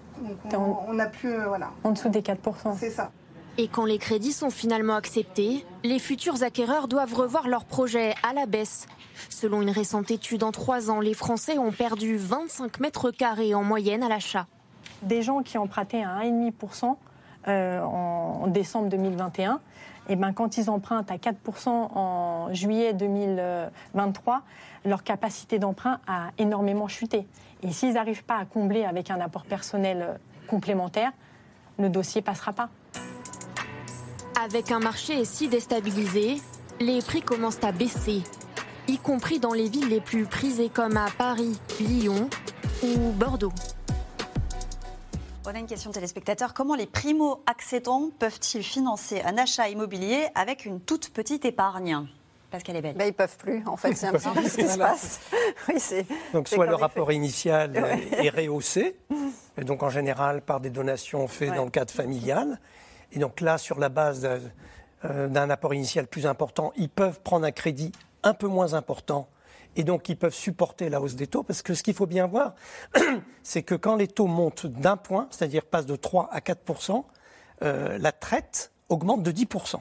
Donc on, a plus, euh, voilà. En dessous des 4%. C'est ça. Et quand les crédits sont finalement acceptés, les futurs acquéreurs doivent revoir leur projet à la baisse. Selon une récente étude, en trois ans, les Français ont perdu 25 mètres carrés en moyenne à l'achat. Des gens qui empruntaient à 1,5% euh, en décembre 2021, et eh ben, quand ils empruntent à 4% en juillet 2023, leur capacité d'emprunt a énormément chuté. Et s'ils n'arrivent pas à combler avec un apport personnel complémentaire, le dossier passera pas. Avec un marché si déstabilisé, les prix commencent à baisser, y compris dans les villes les plus prisées comme à Paris, Lyon ou Bordeaux. On a une question de téléspectateur. Comment les primo-accédants peuvent-ils financer un achat immobilier avec une toute petite épargne? Pascal Ebel. Ben, ils ne peuvent plus, en fait, c'est un peu ce qui se passe. donc, soit le rapport initial est rehaussé, et donc en général par des donations faites dans le cadre familial, et donc là, sur la base euh, d'un apport initial plus important, ils peuvent prendre un crédit un peu moins important et donc ils peuvent supporter la hausse des taux, parce que ce qu'il faut bien voir, c'est que quand les taux montent d'un point, c'est-à-dire passent de 3 à 4% euh, la traite augmente de 10%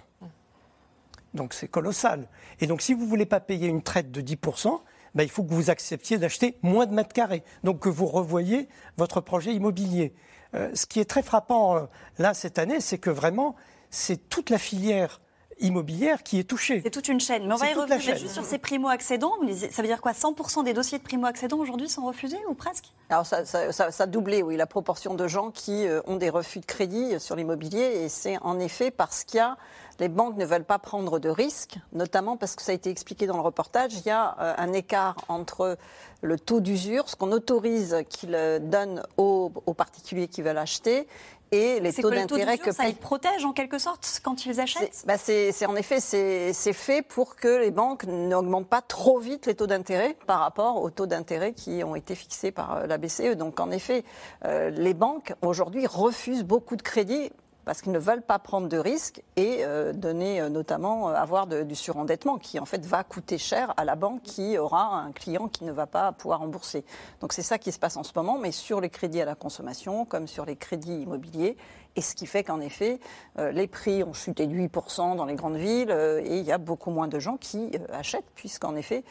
Donc c'est colossal. Et donc si vous ne voulez pas payer une traite de 10% ben, il faut que vous acceptiez d'acheter moins de mètres carrés, donc que vous revoyez votre projet immobilier. Euh, ce qui est très frappant euh, là cette année, c'est que vraiment, c'est toute la filière immobilière qui est touchée. C'est toute une chaîne. Mais on va y revenir juste sur ces primo-accédants. Ça veut dire quoi? 100% des dossiers de primo-accédants aujourd'hui sont refusés ou presque? Alors ça, ça- ça- ça a doublé, oui, la proportion de gens qui euh, ont des refus de crédit sur l'immobilier. Et c'est en effet parce qu'il y a les banques ne veulent pas prendre de risques, notamment parce que ça a été expliqué dans le reportage, il y a euh, un écart entre le taux d'usure, ce qu'on autorise qu'ils euh, donnent aux, aux particuliers qui veulent acheter, et les taux que le taux d'intérêt que ça les protège en quelque sorte quand ils achètent bah, c'est c'est- en effet c'est c'est fait pour que les banques n'augmentent pas trop vite les taux d'intérêt par rapport aux taux d'intérêt qui ont été fixés par euh, la BCE. Donc en effet, euh, les banques aujourd'hui refusent beaucoup de crédits parce qu'ils ne veulent pas prendre de risques et euh, donner euh, notamment euh, avoir du surendettement qui en fait va coûter cher à la banque qui aura un client qui ne va pas pouvoir rembourser. Donc c'est ça qui se passe en ce moment, mais sur les crédits à la consommation comme sur les crédits immobiliers. Et ce qui fait qu'en effet, euh, les prix ont chuté de 8% dans les grandes villes euh, et il y a beaucoup moins de gens qui euh, achètent, puisqu'en effet,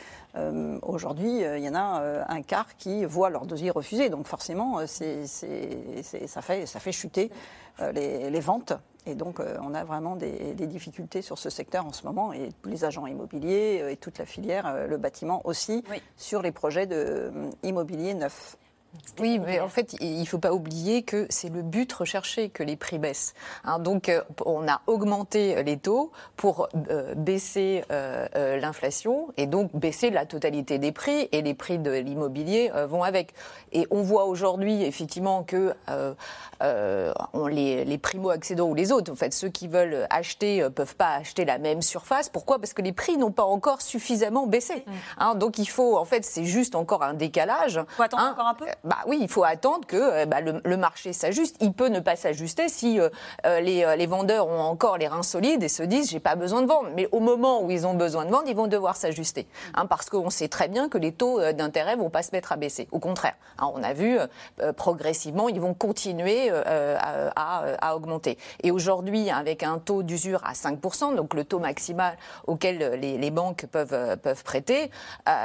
aujourd'hui, il y en a un quart qui voient leur dossier refusé. Donc forcément, c'est- ça, fait, ça fait chuter les, les ventes. Et donc, euh, on a vraiment des, des difficultés sur ce secteur en ce moment. Et tous les agents immobiliers euh, et toute la filière, euh, le bâtiment aussi, sur les projets de, immobiliers neufs. Oui, mais en fait, il ne faut pas oublier que c'est le but recherché que les prix baissent. Hein, donc, euh, on a augmenté les taux pour euh, baisser euh, l'inflation et donc baisser la totalité des prix et les prix de l'immobilier euh, vont avec. Et on voit aujourd'hui effectivement que on- les, les primo-accédants ou les autres, en fait, ceux qui veulent acheter euh, peuvent pas acheter la même surface. Pourquoi? Parce que les prix n'ont pas encore suffisamment baissé. Hein, donc, il faut, en fait, c'est juste encore un décalage. Faut attendre encore un peu? Bah oui, il faut attendre que euh, bah, le, le marché s'ajuste. Il peut ne pas s'ajuster si euh, euh, les, les vendeurs ont encore les reins solides et se disent j'ai pas besoin de vendre. Mais au moment où ils ont besoin de vendre, ils vont devoir s'ajuster, hein, parce qu'on sait très bien que les taux d'intérêt vont pas se mettre à baisser. Au contraire, hein, on a vu euh, progressivement, ils vont continuer euh, à, à- à augmenter. Et aujourd'hui, avec un taux d'usure à 5%, donc le taux maximal auquel les, les banques peuvent, peuvent prêter,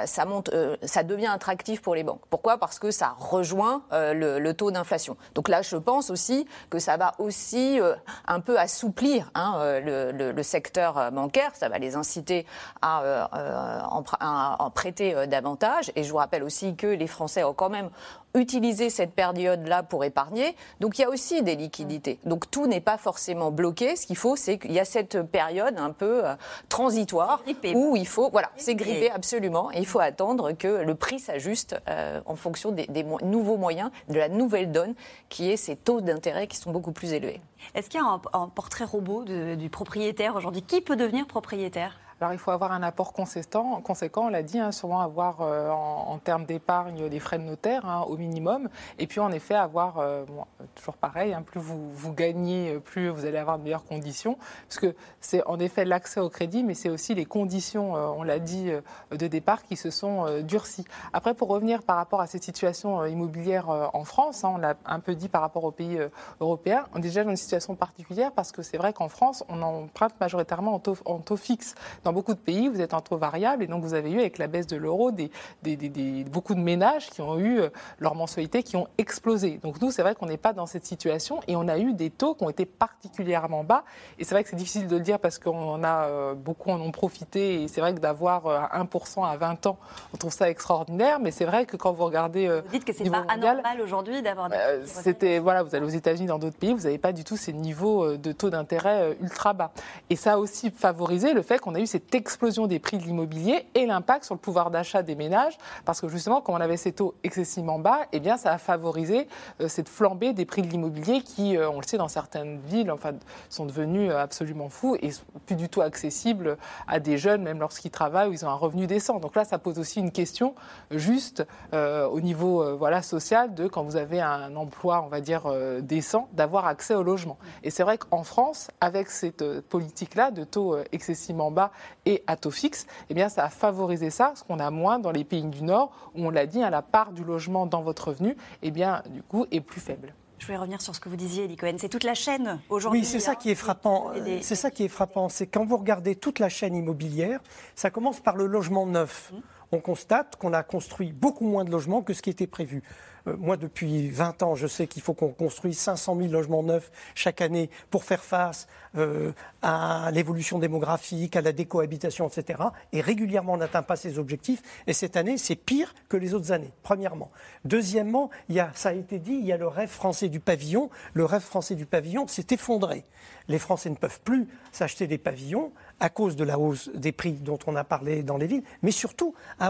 ça, monte, ça devient attractif pour les banques. Pourquoi? Parce que ça rejoint euh, le, taux d'inflation. Donc là, je pense aussi que ça va aussi euh, un peu assouplir hein, euh, le, secteur bancaire, ça va les inciter à, à- à prêter davantage. Et je vous rappelle aussi que les Français ont quand même utilisé cette période-là pour épargner. Donc il y a aussi des liquidités. Donc tout n'est pas forcément bloqué. Ce qu'il faut, c'est qu'il y a cette période un peu euh, transitoire où il faut, voilà, c'est grippé absolument. Et il faut attendre que le prix s'ajuste euh, en fonction des, des mo- nouveaux moyens, de la nouvelle donne, qui est ces taux d'intérêt qui sont beaucoup plus élevés. Est-ce qu'il y a un, un portrait robot de- du propriétaire aujourd'hui? Qui peut devenir propriétaire? Alors il faut avoir un apport conséquent, conséquent on l'a dit, hein, sûrement avoir euh, en, termes d'épargne des frais de notaire hein, au minimum, et puis en effet avoir, euh, bon, toujours pareil, hein, plus vous, gagnez, plus vous allez avoir de meilleures conditions, parce que c'est en effet l'accès au crédit, mais c'est aussi les conditions, euh, on l'a dit, euh, de départ qui se sont euh, durcies. Après, pour revenir par rapport à cette situation euh, immobilière euh, en France, hein, on l'a un peu dit par rapport aux pays euh, européens, on est déjà dans une situation particulière parce que c'est vrai qu'en France, on emprunte majoritairement en taux fixe. Dans beaucoup de pays, vous êtes en taux variable et donc vous avez eu avec la baisse de l'euro des, des- des- des- beaucoup de ménages qui ont eu euh, leurs mensualités qui ont explosé. Donc nous, c'est vrai qu'on n'est pas dans cette situation et on a eu des taux qui ont été particulièrement bas. Et c'est vrai que c'est difficile de le dire parce qu'on a euh, beaucoup en ont profité et c'est vrai que d'avoir euh, 1% à 20 ans, on trouve ça extraordinaire. Mais c'est vrai que quand vous regardez, euh, Vous dites que c'est pas mondial, anormal aujourd'hui d'avoir des euh, c'était voilà, vous allez aux États-Unis, dans d'autres pays, vous n'avez pas du tout ces niveaux euh, de taux d'intérêt euh, ultra bas. Et ça a aussi favorisé le fait qu'on a eu cette explosion des prix de l'immobilier et l'impact sur le pouvoir d'achat des ménages, parce que justement, quand on avait ces taux excessivement bas, eh bien, ça a favorisé euh, cette flambée des prix de l'immobilier qui, euh, on le sait, dans certaines villes, enfin, sont devenus euh, absolument fous et plus du tout accessibles à des jeunes, même lorsqu'ils travaillent ou ils ont un revenu décent. Donc là, ça pose aussi une question juste au niveau voilà social de quand vous avez un emploi, on va dire décent, d'avoir accès au logement. Et c'est vrai qu'en France, avec cette politique-là de taux excessivement bas et à taux fixe, eh bien, ça a favorisé ça, ce qu'on a moins dans les pays du Nord, où on l'a dit, à la part du logement dans votre revenu, eh bien, du coup, est plus faible. Je voulais revenir sur ce que vous disiez, Elie Cohen. C'est toute la chaîne aujourd'hui. Oui, c'est ça hein, qui est frappant. des- C'est ça qui est frappant. C'est quand vous regardez toute la chaîne immobilière, ça commence par le logement neuf. On constate qu'on a construit beaucoup moins de logements que ce qui était prévu. Euh, moi, depuis 20 ans, je sais qu'il faut qu'on construise 500 000 logements neufs chaque année pour faire face euh, à l'évolution démographique, à la décohabitation, etc. Et régulièrement, on n'atteint pas ces objectifs. Et cette année, c'est pire que les autres années, premièrement. Deuxièmement, il y a, ça a été dit, il y a le rêve français du pavillon. Le rêve français du pavillon s'est effondré. Les Français ne peuvent plus s'acheter des pavillons à cause de la hausse des prix dont on a parlé dans les villes, mais surtout à,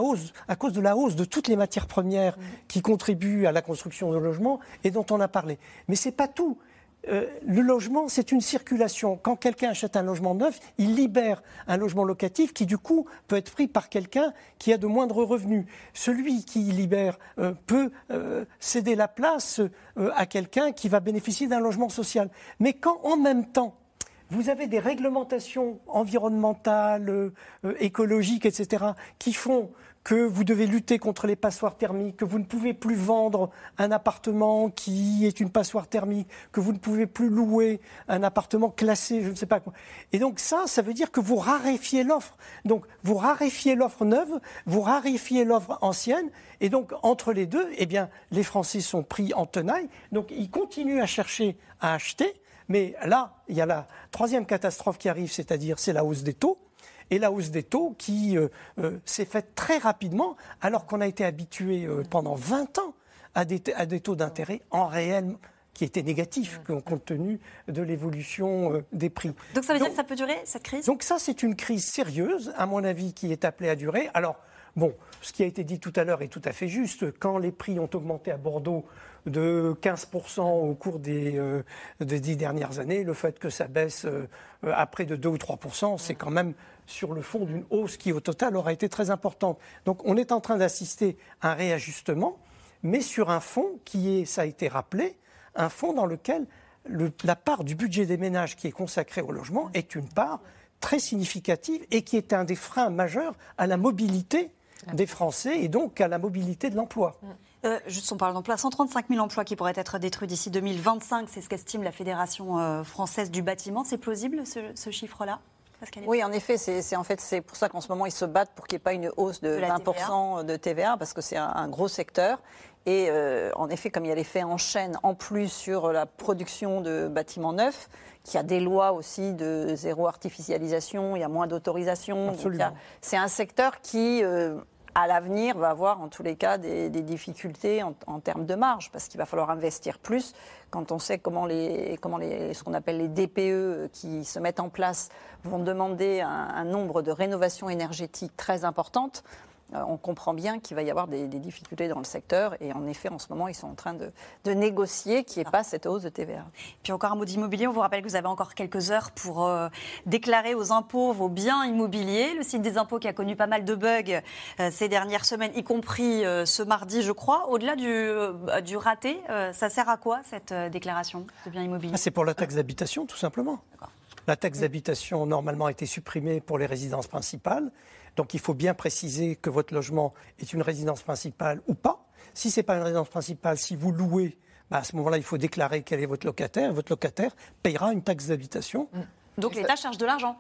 cause de la hausse de toutes les matières premières qui contribuent à la construction de logements et dont on a parlé. Mais ce n'est pas tout. Euh, le logement, c'est une circulation. Quand quelqu'un achète un logement neuf, il libère un logement locatif qui, du coup, peut être pris par quelqu'un qui a de moindres revenus. Celui qui libère euh, peut euh, céder la place à quelqu'un qui va bénéficier d'un logement social. Mais quand, en même temps, vous avez des réglementations environnementales, écologiques, etc., qui font que vous devez lutter contre les passoires thermiques, que vous ne pouvez plus vendre un appartement qui est une passoire thermique, que vous ne pouvez plus louer un appartement classé, je ne sais pas quoi. Et donc ça, ça veut dire que vous raréfiez l'offre. Donc vous raréfiez l'offre neuve, vous raréfiez l'offre ancienne, et donc entre les deux, eh bien, les Français sont pris en tenaille. Donc ils continuent à chercher à acheter. Mais là, il y a la troisième catastrophe qui arrive, c'est-à-dire c'est la hausse des taux et la hausse des taux qui euh, euh, s'est faite très rapidement, alors qu'on a été habitué euh, pendant 20 ans à des, à des taux d'intérêt en réel qui étaient négatifs compte tenu de l'évolution des prix. Donc ça veut dire que ça peut durer, cette crise? Donc ça, c'est une crise sérieuse, à mon avis, qui est appelée à durer. Alors, bon, ce qui a été dit tout à l'heure est tout à fait juste. Quand les prix ont augmenté à Bordeaux de 15% au cours des, des, dix dernières années, le fait que ça baisse à près de 2 ou 3%, c'est quand même sur le fond d'une hausse qui, au total, aura été très importante. Donc, on est en train d'assister à un réajustement, mais sur un fonds qui est, ça a été rappelé, un fonds dans lequel la part du budget des ménages qui est consacrée au logement est une part très significative et qui est un des freins majeurs à la mobilité des Français et donc à la mobilité de l'emploi. Euh, juste, on parle d'emploi. 135 000 emplois qui pourraient être détruits d'ici 2025, c'est ce qu'estime la Fédération euh, française du bâtiment. C'est plausible ce chiffre-là oui, en effet, c'est en fait c'est pour ça qu'en ce moment ils se battent pour qu'il n'y ait pas une hausse de, 20% de TVA parce que c'est un, gros secteur. Et euh, en effet, comme il y a l'effet en chaîne en plus sur la production de bâtiments neufs, qu'il y a des lois aussi de zéro artificialisation, il y a moins d'autorisation. C'est un secteur qui euh, à l'avenir, va avoir en tous les cas des, difficultés en, termes de marge, parce qu'il va falloir investir plus. Quand on sait comment, les, comment les, ce qu'on appelle les DPE qui se mettent en place vont demander un nombre de rénovations énergétiques très importantes, euh, on comprend bien qu'il va y avoir des, difficultés dans le secteur. Et en effet, en ce moment, ils sont en train de, négocier qu'il n'y ait pas cette hausse de TVA. Puis encore un mot d'immobilier. On vous rappelle que vous avez encore quelques heures pour euh, déclarer aux impôts vos biens immobiliers. Le site des impôts qui a connu pas mal de bugs euh, ces dernières semaines, y compris ce mardi, je crois. Au-delà du, raté, ça sert à quoi cette déclaration de biens immobiliers? Ah, C'est pour la taxe d'habitation, tout simplement. La taxe d'habitation, normalement, a été supprimée pour les résidences principales. Donc il faut bien préciser que votre logement est une résidence principale ou pas. Si ce n'est pas une résidence principale, si vous louez, bah, à ce moment-là, il faut déclarer quel est votre locataire. Votre locataire payera une taxe d'habitation. Mm. Donc l'État charge de l'argent.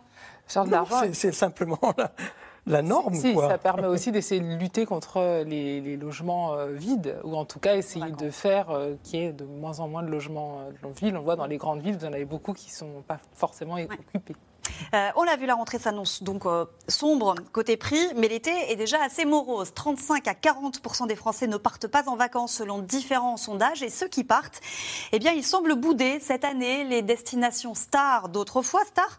Charge de l'argent. C'est simplement la, norme. Si, ça permet aussi d'essayer de lutter contre les, logements euh, vides, ou en tout cas essayer de faire euh, qu'il y ait de moins en moins de logements euh, dans ville. On voit dans les grandes villes, vous en avez beaucoup qui ne sont pas forcément occupés. Euh, on l'a vu, la rentrée s'annonce donc euh, sombre côté prix, mais l'été est déjà assez morose. 35 à 40% des Français ne partent pas en vacances selon différents sondages, et ceux qui partent, eh bien, ils semblent bouder cette année les destinations stars d'autrefois stars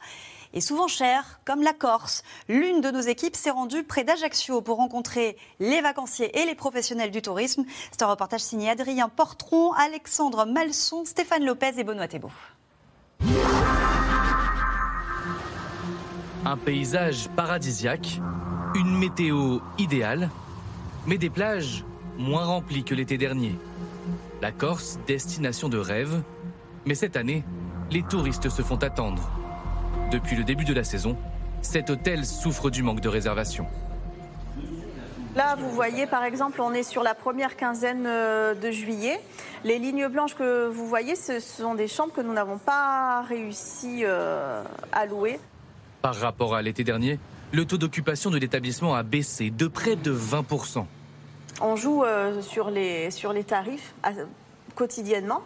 et souvent chères, comme la Corse. L'une de nos équipes s'est rendue près d'Ajaccio pour rencontrer les vacanciers et les professionnels du tourisme. C'est un reportage signé Adrien Portron, Alexandre Malson, Stéphane Lopez et Benoît Thébault. Un paysage paradisiaque, une météo idéale, mais des plages moins remplies que l'été dernier. La Corse, destination de rêve, mais cette année, les touristes se font attendre. Depuis le début de la saison, cet hôtel souffre du manque de réservations. Là, vous voyez, par exemple, on est sur la première quinzaine euh, de juillet. Les lignes blanches que vous voyez, ce sont des chambres que nous n'avons pas réussi euh, à louer. Par rapport à l'été dernier, le taux d'occupation de l'établissement a baissé de près de 20%. On joue euh, sur, les, sur les tarifs quotidiennement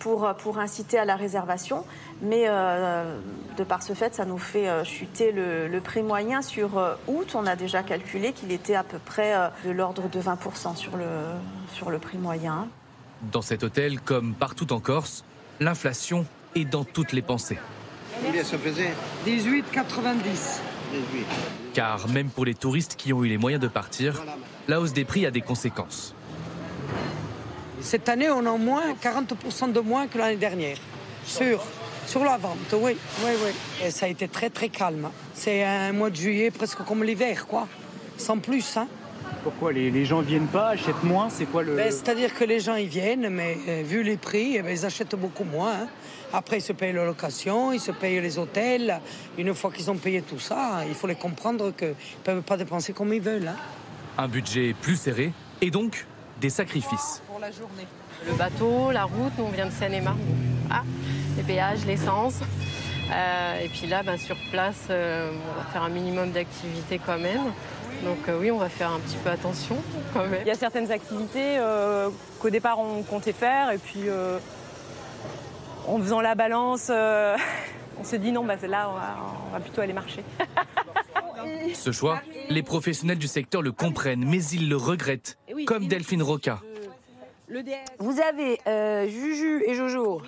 pour, euh, pour inciter à la réservation, mais euh, de par ce fait, ça nous fait euh, chuter le, le prix moyen sur euh, août. On a déjà calculé qu'il était à peu près euh, de l'ordre de 20% sur le, sur le prix moyen. Dans cet hôtel, comme partout en Corse, l'inflation est dans toutes les pensées. Combien ça faisait? 18,90. 18. Car même pour les touristes qui ont eu les moyens de partir, la hausse des prix a des conséquences. Cette année, on a moins 40% de moins que l'année dernière. Sur, sur la vente, oui. oui, oui. Et ça a été très, très calme. C'est un mois de juillet presque comme l'hiver, quoi. Sans plus, hein. Pourquoi les, les gens viennent pas, achètent moins C'est quoi le. Ben, C'est-à-dire que les gens, ils viennent, mais euh, vu les prix, eh ben, ils achètent beaucoup moins. hein. Après, ils se payent la location, ils se payent les hôtels. Une fois qu'ils ont payé tout ça, il faut les comprendre qu'ils ne peuvent pas dépenser comme ils veulent. hein. Un budget plus serré et donc des sacrifices. Pour la journée. Le bateau, la route, nous on vient de Seine-et-Marne. Ah, les péages, l'essence. Euh, et puis là, ben, sur place, euh, on va faire un minimum d'activité quand même. Donc euh, oui, on va faire un petit peu attention quand même. Il y a certaines activités euh, qu'au départ on comptait faire et puis euh, en faisant la balance, euh, on se dit non, bah, là on va, on va plutôt aller marcher. Ce choix, les professionnels du secteur le comprennent, mais ils le regrettent, comme Delphine Roca. Vous avez euh, Juju et Jojo,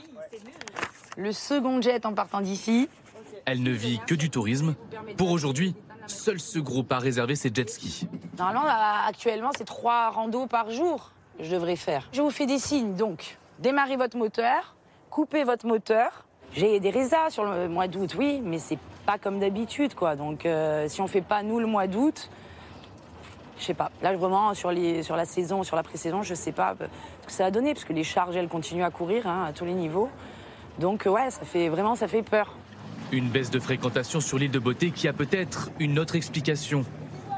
le second jet en partant d'ici. Elle ne vit que du tourisme. Pour aujourd'hui, seul ce groupe a réservé ses jet skis. Normalement, là, actuellement, c'est trois randos par jour que je devrais faire. Je vous fais des signes, donc démarrez votre moteur, coupez votre moteur. J'ai des résas sur le mois d'août, oui, mais c'est pas comme d'habitude, quoi. Donc, euh, si on fait pas nous le mois d'août, je sais pas. Là, vraiment, sur, les, sur la saison, sur la pré-saison, je sais pas euh, ce que ça a donné, parce que les charges, elles continuent à courir hein, à tous les niveaux. Donc, euh, ouais, ça fait vraiment, ça fait peur. Une baisse de fréquentation sur l'île de Beauté qui a peut-être une autre explication.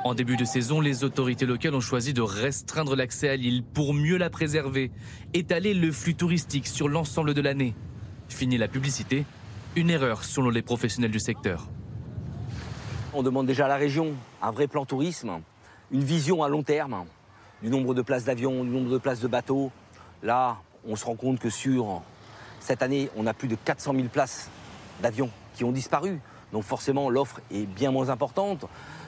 En début de saison, les autorités locales ont choisi de restreindre l'accès à l'île pour mieux la préserver, étaler le flux touristique sur l'ensemble de l'année. Fini la publicité, une erreur selon les professionnels du secteur. On demande déjà à la région un vrai plan tourisme, une vision à long terme du nombre de places d'avions, du nombre de places de bateaux. Là, on se rend compte que sur cette année, on a plus de 400 000 places d'avions qui ont disparu. Donc forcément, l'offre est bien moins importante.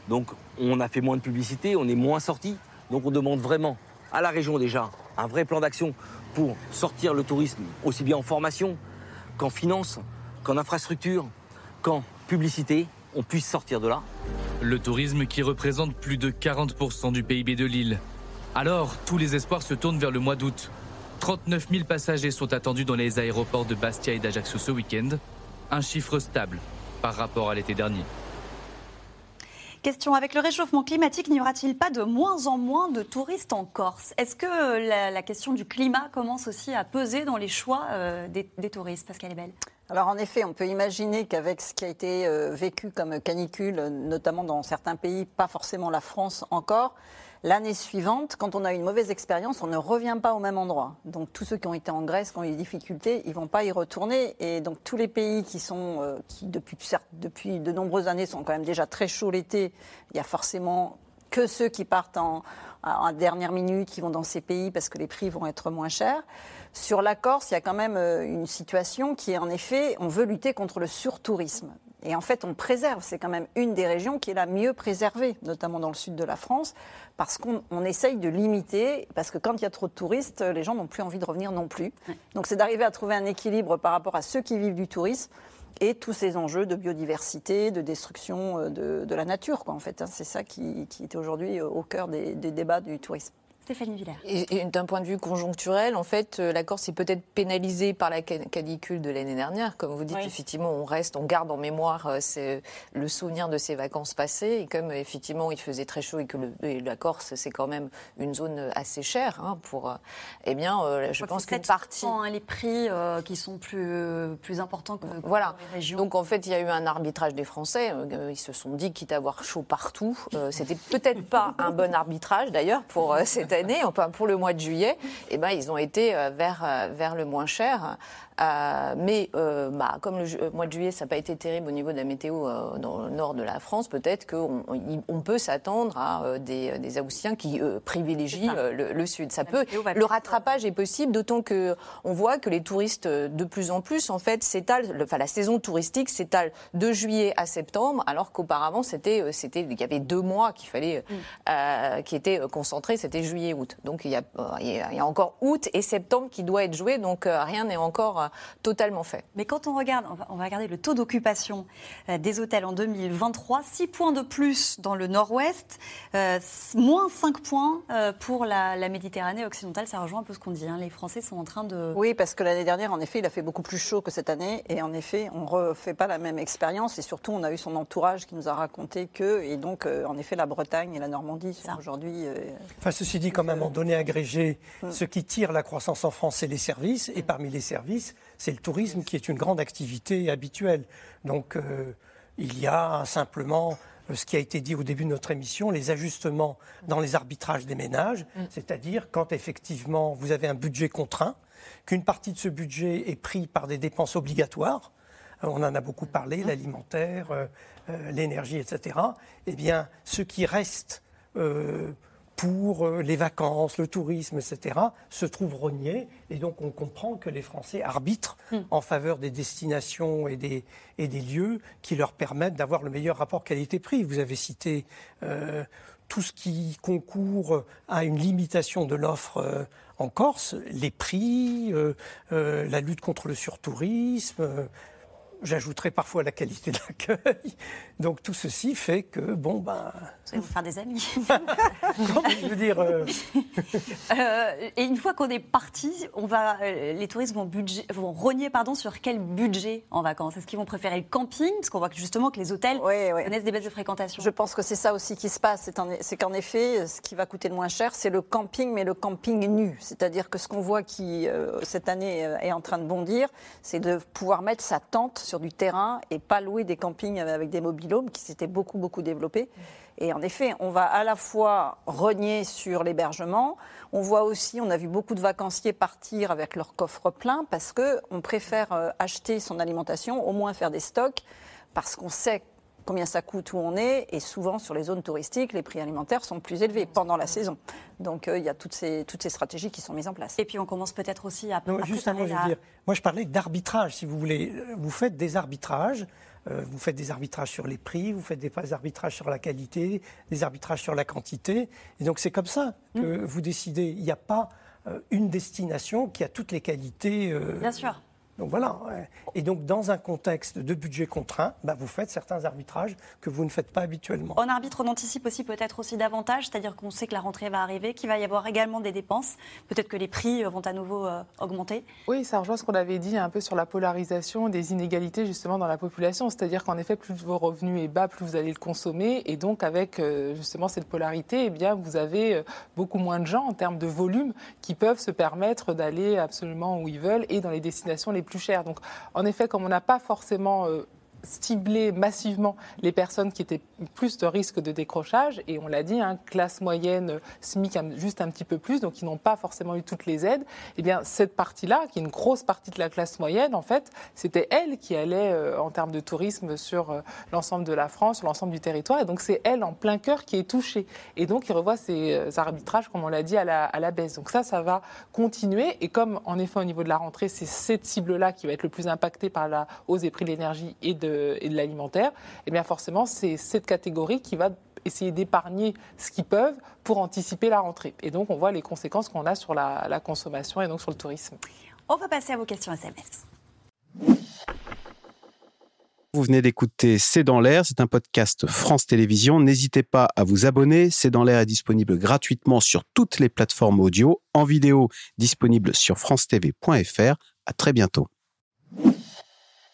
Donc on a fait moins de publicité, on est moins sorti. Donc on demande vraiment à la région déjà un vrai plan d'action pour sortir le tourisme aussi bien en formation qu'en finance, qu'en infrastructure, qu'en publicité. On puisse sortir de là. Le tourisme qui représente plus de 40% du PIB de l'île. Alors, tous les espoirs se tournent vers le mois d'août. 39 000 passagers sont attendus dans les aéroports de Bastia et d'Ajaccio ce week-end. Un chiffre stable par rapport à l'été dernier. Question, avec le réchauffement climatique, n'y aura-t-il pas de moins en moins de touristes en Corse? Est-ce que la, la question du climat commence aussi à peser dans les choix euh, des, des touristes Pascal Ebel? Alors en effet, on peut imaginer qu'avec ce qui a été euh, vécu comme canicule, notamment dans certains pays, pas forcément la France encore, l'année suivante, quand on a une mauvaise expérience, on ne revient pas au même endroit. Donc tous ceux qui ont été en Grèce, qui ont eu des difficultés, ils vont pas y retourner. Et donc tous les pays qui sont, euh, qui depuis, certes, depuis de nombreuses années sont quand même déjà très chauds l'été, il y a forcément que ceux qui partent en, en dernière minute, qui vont dans ces pays parce que les prix vont être moins chers. Sur la Corse, il y a quand même euh, une situation qui est en effet, on veut lutter contre le surtourisme. Et en fait, on préserve. C'est quand même une des régions qui est la mieux préservée, notamment dans le sud de la France, parce qu'on on essaye de limiter, parce que quand il y a trop de touristes, les gens n'ont plus envie de revenir non plus. Donc c'est d'arriver à trouver un équilibre par rapport à ceux qui vivent du tourisme et tous ces enjeux de biodiversité, de destruction euh, de, de la nature, quoi, en fait. hein. C'est ça qui, qui est aujourd'hui au cœur des, des débats du tourisme. Stéphanie Villers. Et, et d'un point de vue conjoncturel, en fait, euh, la Corse est peut-être pénalisée par la can- canicule de l'année dernière. Comme vous dites, Oui. effectivement, on reste, on garde en mémoire euh, le souvenir de ces vacances passées. Et comme effectivement, il faisait très chaud et que le- et la Corse, c'est quand même une zone assez chère hein, pour. euh, eh bien, euh, je pense qu'une partie. hein, les prix euh, qui sont plus, plus importants que, que Voilà. dans les régions. Donc en fait, il y a eu un arbitrage des Français. Ils se sont dit, quitte à avoir chaud partout, euh, c'était peut-être pas un bon arbitrage d'ailleurs pour cette année, enfin pour le mois de juillet. Et ben ils ont été euh, vers euh, vers le moins cher. Mais bah, comme le mois de juillet, ça n'a pas été terrible au niveau de la météo dans le nord de la France, peut-être qu'on on peut s'attendre à des, des Haussiens qui privilégient le, sud. Ça peut, le rattrapage est possible, d'autant que on voit que les touristes de plus en plus, en fait, s'étalent, enfin la saison touristique s'étale de juillet à septembre, alors qu'auparavant c'était, c'était, il y avait deux mois qu'il fallait, mm. qui étaient concentrés, c'était juillet-août. Donc il y, a, il y, a, encore août et septembre qui doit être joué, donc rien n'est encore totalement fait. Mais quand on regarde, on va, regarder le taux d'occupation des hôtels en 2023, 6 points de plus dans le nord-ouest, moins 5 points pour la, Méditerranée occidentale. Ça rejoint un peu ce qu'on dit. Hein. Les Français sont en train de. Oui, parce que l'année dernière, en effet, il a fait beaucoup plus chaud que cette année. Et en effet, on ne refait pas la même expérience. Et surtout, on a eu son entourage qui nous a raconté que. Et donc, euh, en effet, la Bretagne et la Normandie sont aujourd'hui. Euh, enfin, ceci dit, quand même, en données agrégées, mm. ce qui tire la croissance en France, c'est les services. Et parmi les services, c'est le tourisme qui est une grande activité habituelle. Donc, euh, il y a simplement ce qui a été dit au début de notre émission, les ajustements dans les arbitrages des ménages, mm. c'est-à-dire quand effectivement vous avez un budget contraint, qu'une partie de ce budget est pris par des dépenses obligatoires, euh, on en a beaucoup parlé, mmh. l'alimentaire, euh, euh, l'énergie, etc. Eh bien, ce qui reste pour les vacances, le tourisme, etc., se trouve rogné. Et donc, on comprend que les Français arbitrent mmh. en faveur des destinations et des, et des lieux qui leur permettent d'avoir le meilleur rapport qualité-prix. Vous avez cité tout ce qui concourt à une limitation de l'offre en Corse, les prix, euh, euh, la lutte contre le surtourisme, euh, J'ajouterai parfois la qualité de l'accueil. Donc tout ceci fait que, bon, ben. Vous allez vous faire des amis. je veux dire. Euh, euh, et une fois qu'on est parti, on va, euh, les touristes vont, budget, vont rogner pardon, sur quel budget en vacances? Est-ce qu'ils vont préférer le camping? Parce qu'on voit justement que les hôtels connaissent des baisses de fréquentation. Je pense que c'est ça aussi qui se passe. C'est qu'en effet, ce qui va coûter le moins cher, c'est le camping, mais le camping nu. C'est-à-dire que ce qu'on voit qui, cette année, est en train de bondir, c'est de pouvoir mettre sa tente sur du terrain et pas louer des campings avec des mobilhomes qui s'étaient beaucoup, beaucoup développés. Et en effet, on va à la fois renier sur l'hébergement, on voit aussi, on a vu beaucoup de vacanciers partir avec leur coffre plein parce qu'on préfère euh, acheter son alimentation, au moins faire des stocks, parce qu'on sait combien ça coûte où on est. Et souvent, sur les zones touristiques, les prix alimentaires sont plus élevés pendant la saison. Donc, euh, il y a toutes ces, toutes ces stratégies qui sont mises en place. Et puis, on commence peut-être aussi à. Non, juste un mot, je veux dire. Moi, je parlais d'arbitrage, si vous voulez. Vous faites des arbitrages. Euh, vous faites des arbitrages sur les prix, vous faites des arbitrages sur la qualité, des arbitrages sur la quantité. Et donc, c'est comme ça que mmh. vous décidez. Il n'y a pas euh, une destination qui a toutes les qualités. Bien sûr. Donc voilà. Et donc, dans un contexte de budget contraint, bah, vous faites certains arbitrages que vous ne faites pas habituellement. En arbitre, on anticipe aussi peut-être aussi davantage, c'est-à-dire qu'on sait que la rentrée va arriver, qu'il va y avoir également des dépenses. Peut-être que les prix euh, vont à nouveau euh, augmenter. Oui, ça rejoint ce qu'on avait dit un peu sur la polarisation des inégalités justement dans la population. C'est-à-dire qu'en effet, plus vos revenus est bas, plus vous allez le consommer. Et donc, avec euh, justement cette polarité, eh bien, vous avez beaucoup moins de gens en termes de volume qui peuvent se permettre d'aller absolument où ils veulent et dans les destinations les plus cher. Donc, en effet, comme on n'a pas forcément euh, cibler massivement les personnes qui étaient plus de risque de décrochage. Et on l'a dit, hein, classe moyenne, SMIC juste un petit peu plus, donc qui n'ont pas forcément eu toutes les aides. Eh bien, cette partie-là, qui est une grosse partie de la classe moyenne, en fait, c'était elle qui allait euh, en termes de tourisme sur euh, l'ensemble de la France, sur l'ensemble du territoire. Et donc, c'est elle en plein cœur qui est touchée. Et donc, il revoit ses euh, arbitrages, comme on l'a dit, à la baisse. Donc ça, ça va continuer. Et comme, en effet, au niveau de la rentrée, c'est cette cible-là qui va être le plus impactée par la hausse des prix de l'énergie et de et de l'alimentaire, et eh bien forcément, c'est cette catégorie qui va essayer d'épargner ce qu'ils peuvent pour anticiper la rentrée. Et donc, on voit les conséquences qu'on a sur la, la, consommation et donc sur le tourisme. On va passer à vos questions SMS. Vous venez d'écouter C'est dans l'air, c'est un podcast France Télévisions. N'hésitez pas à vous abonner. C'est dans l'air est disponible gratuitement sur toutes les plateformes audio, en vidéo disponible sur francetv.fr. À très bientôt.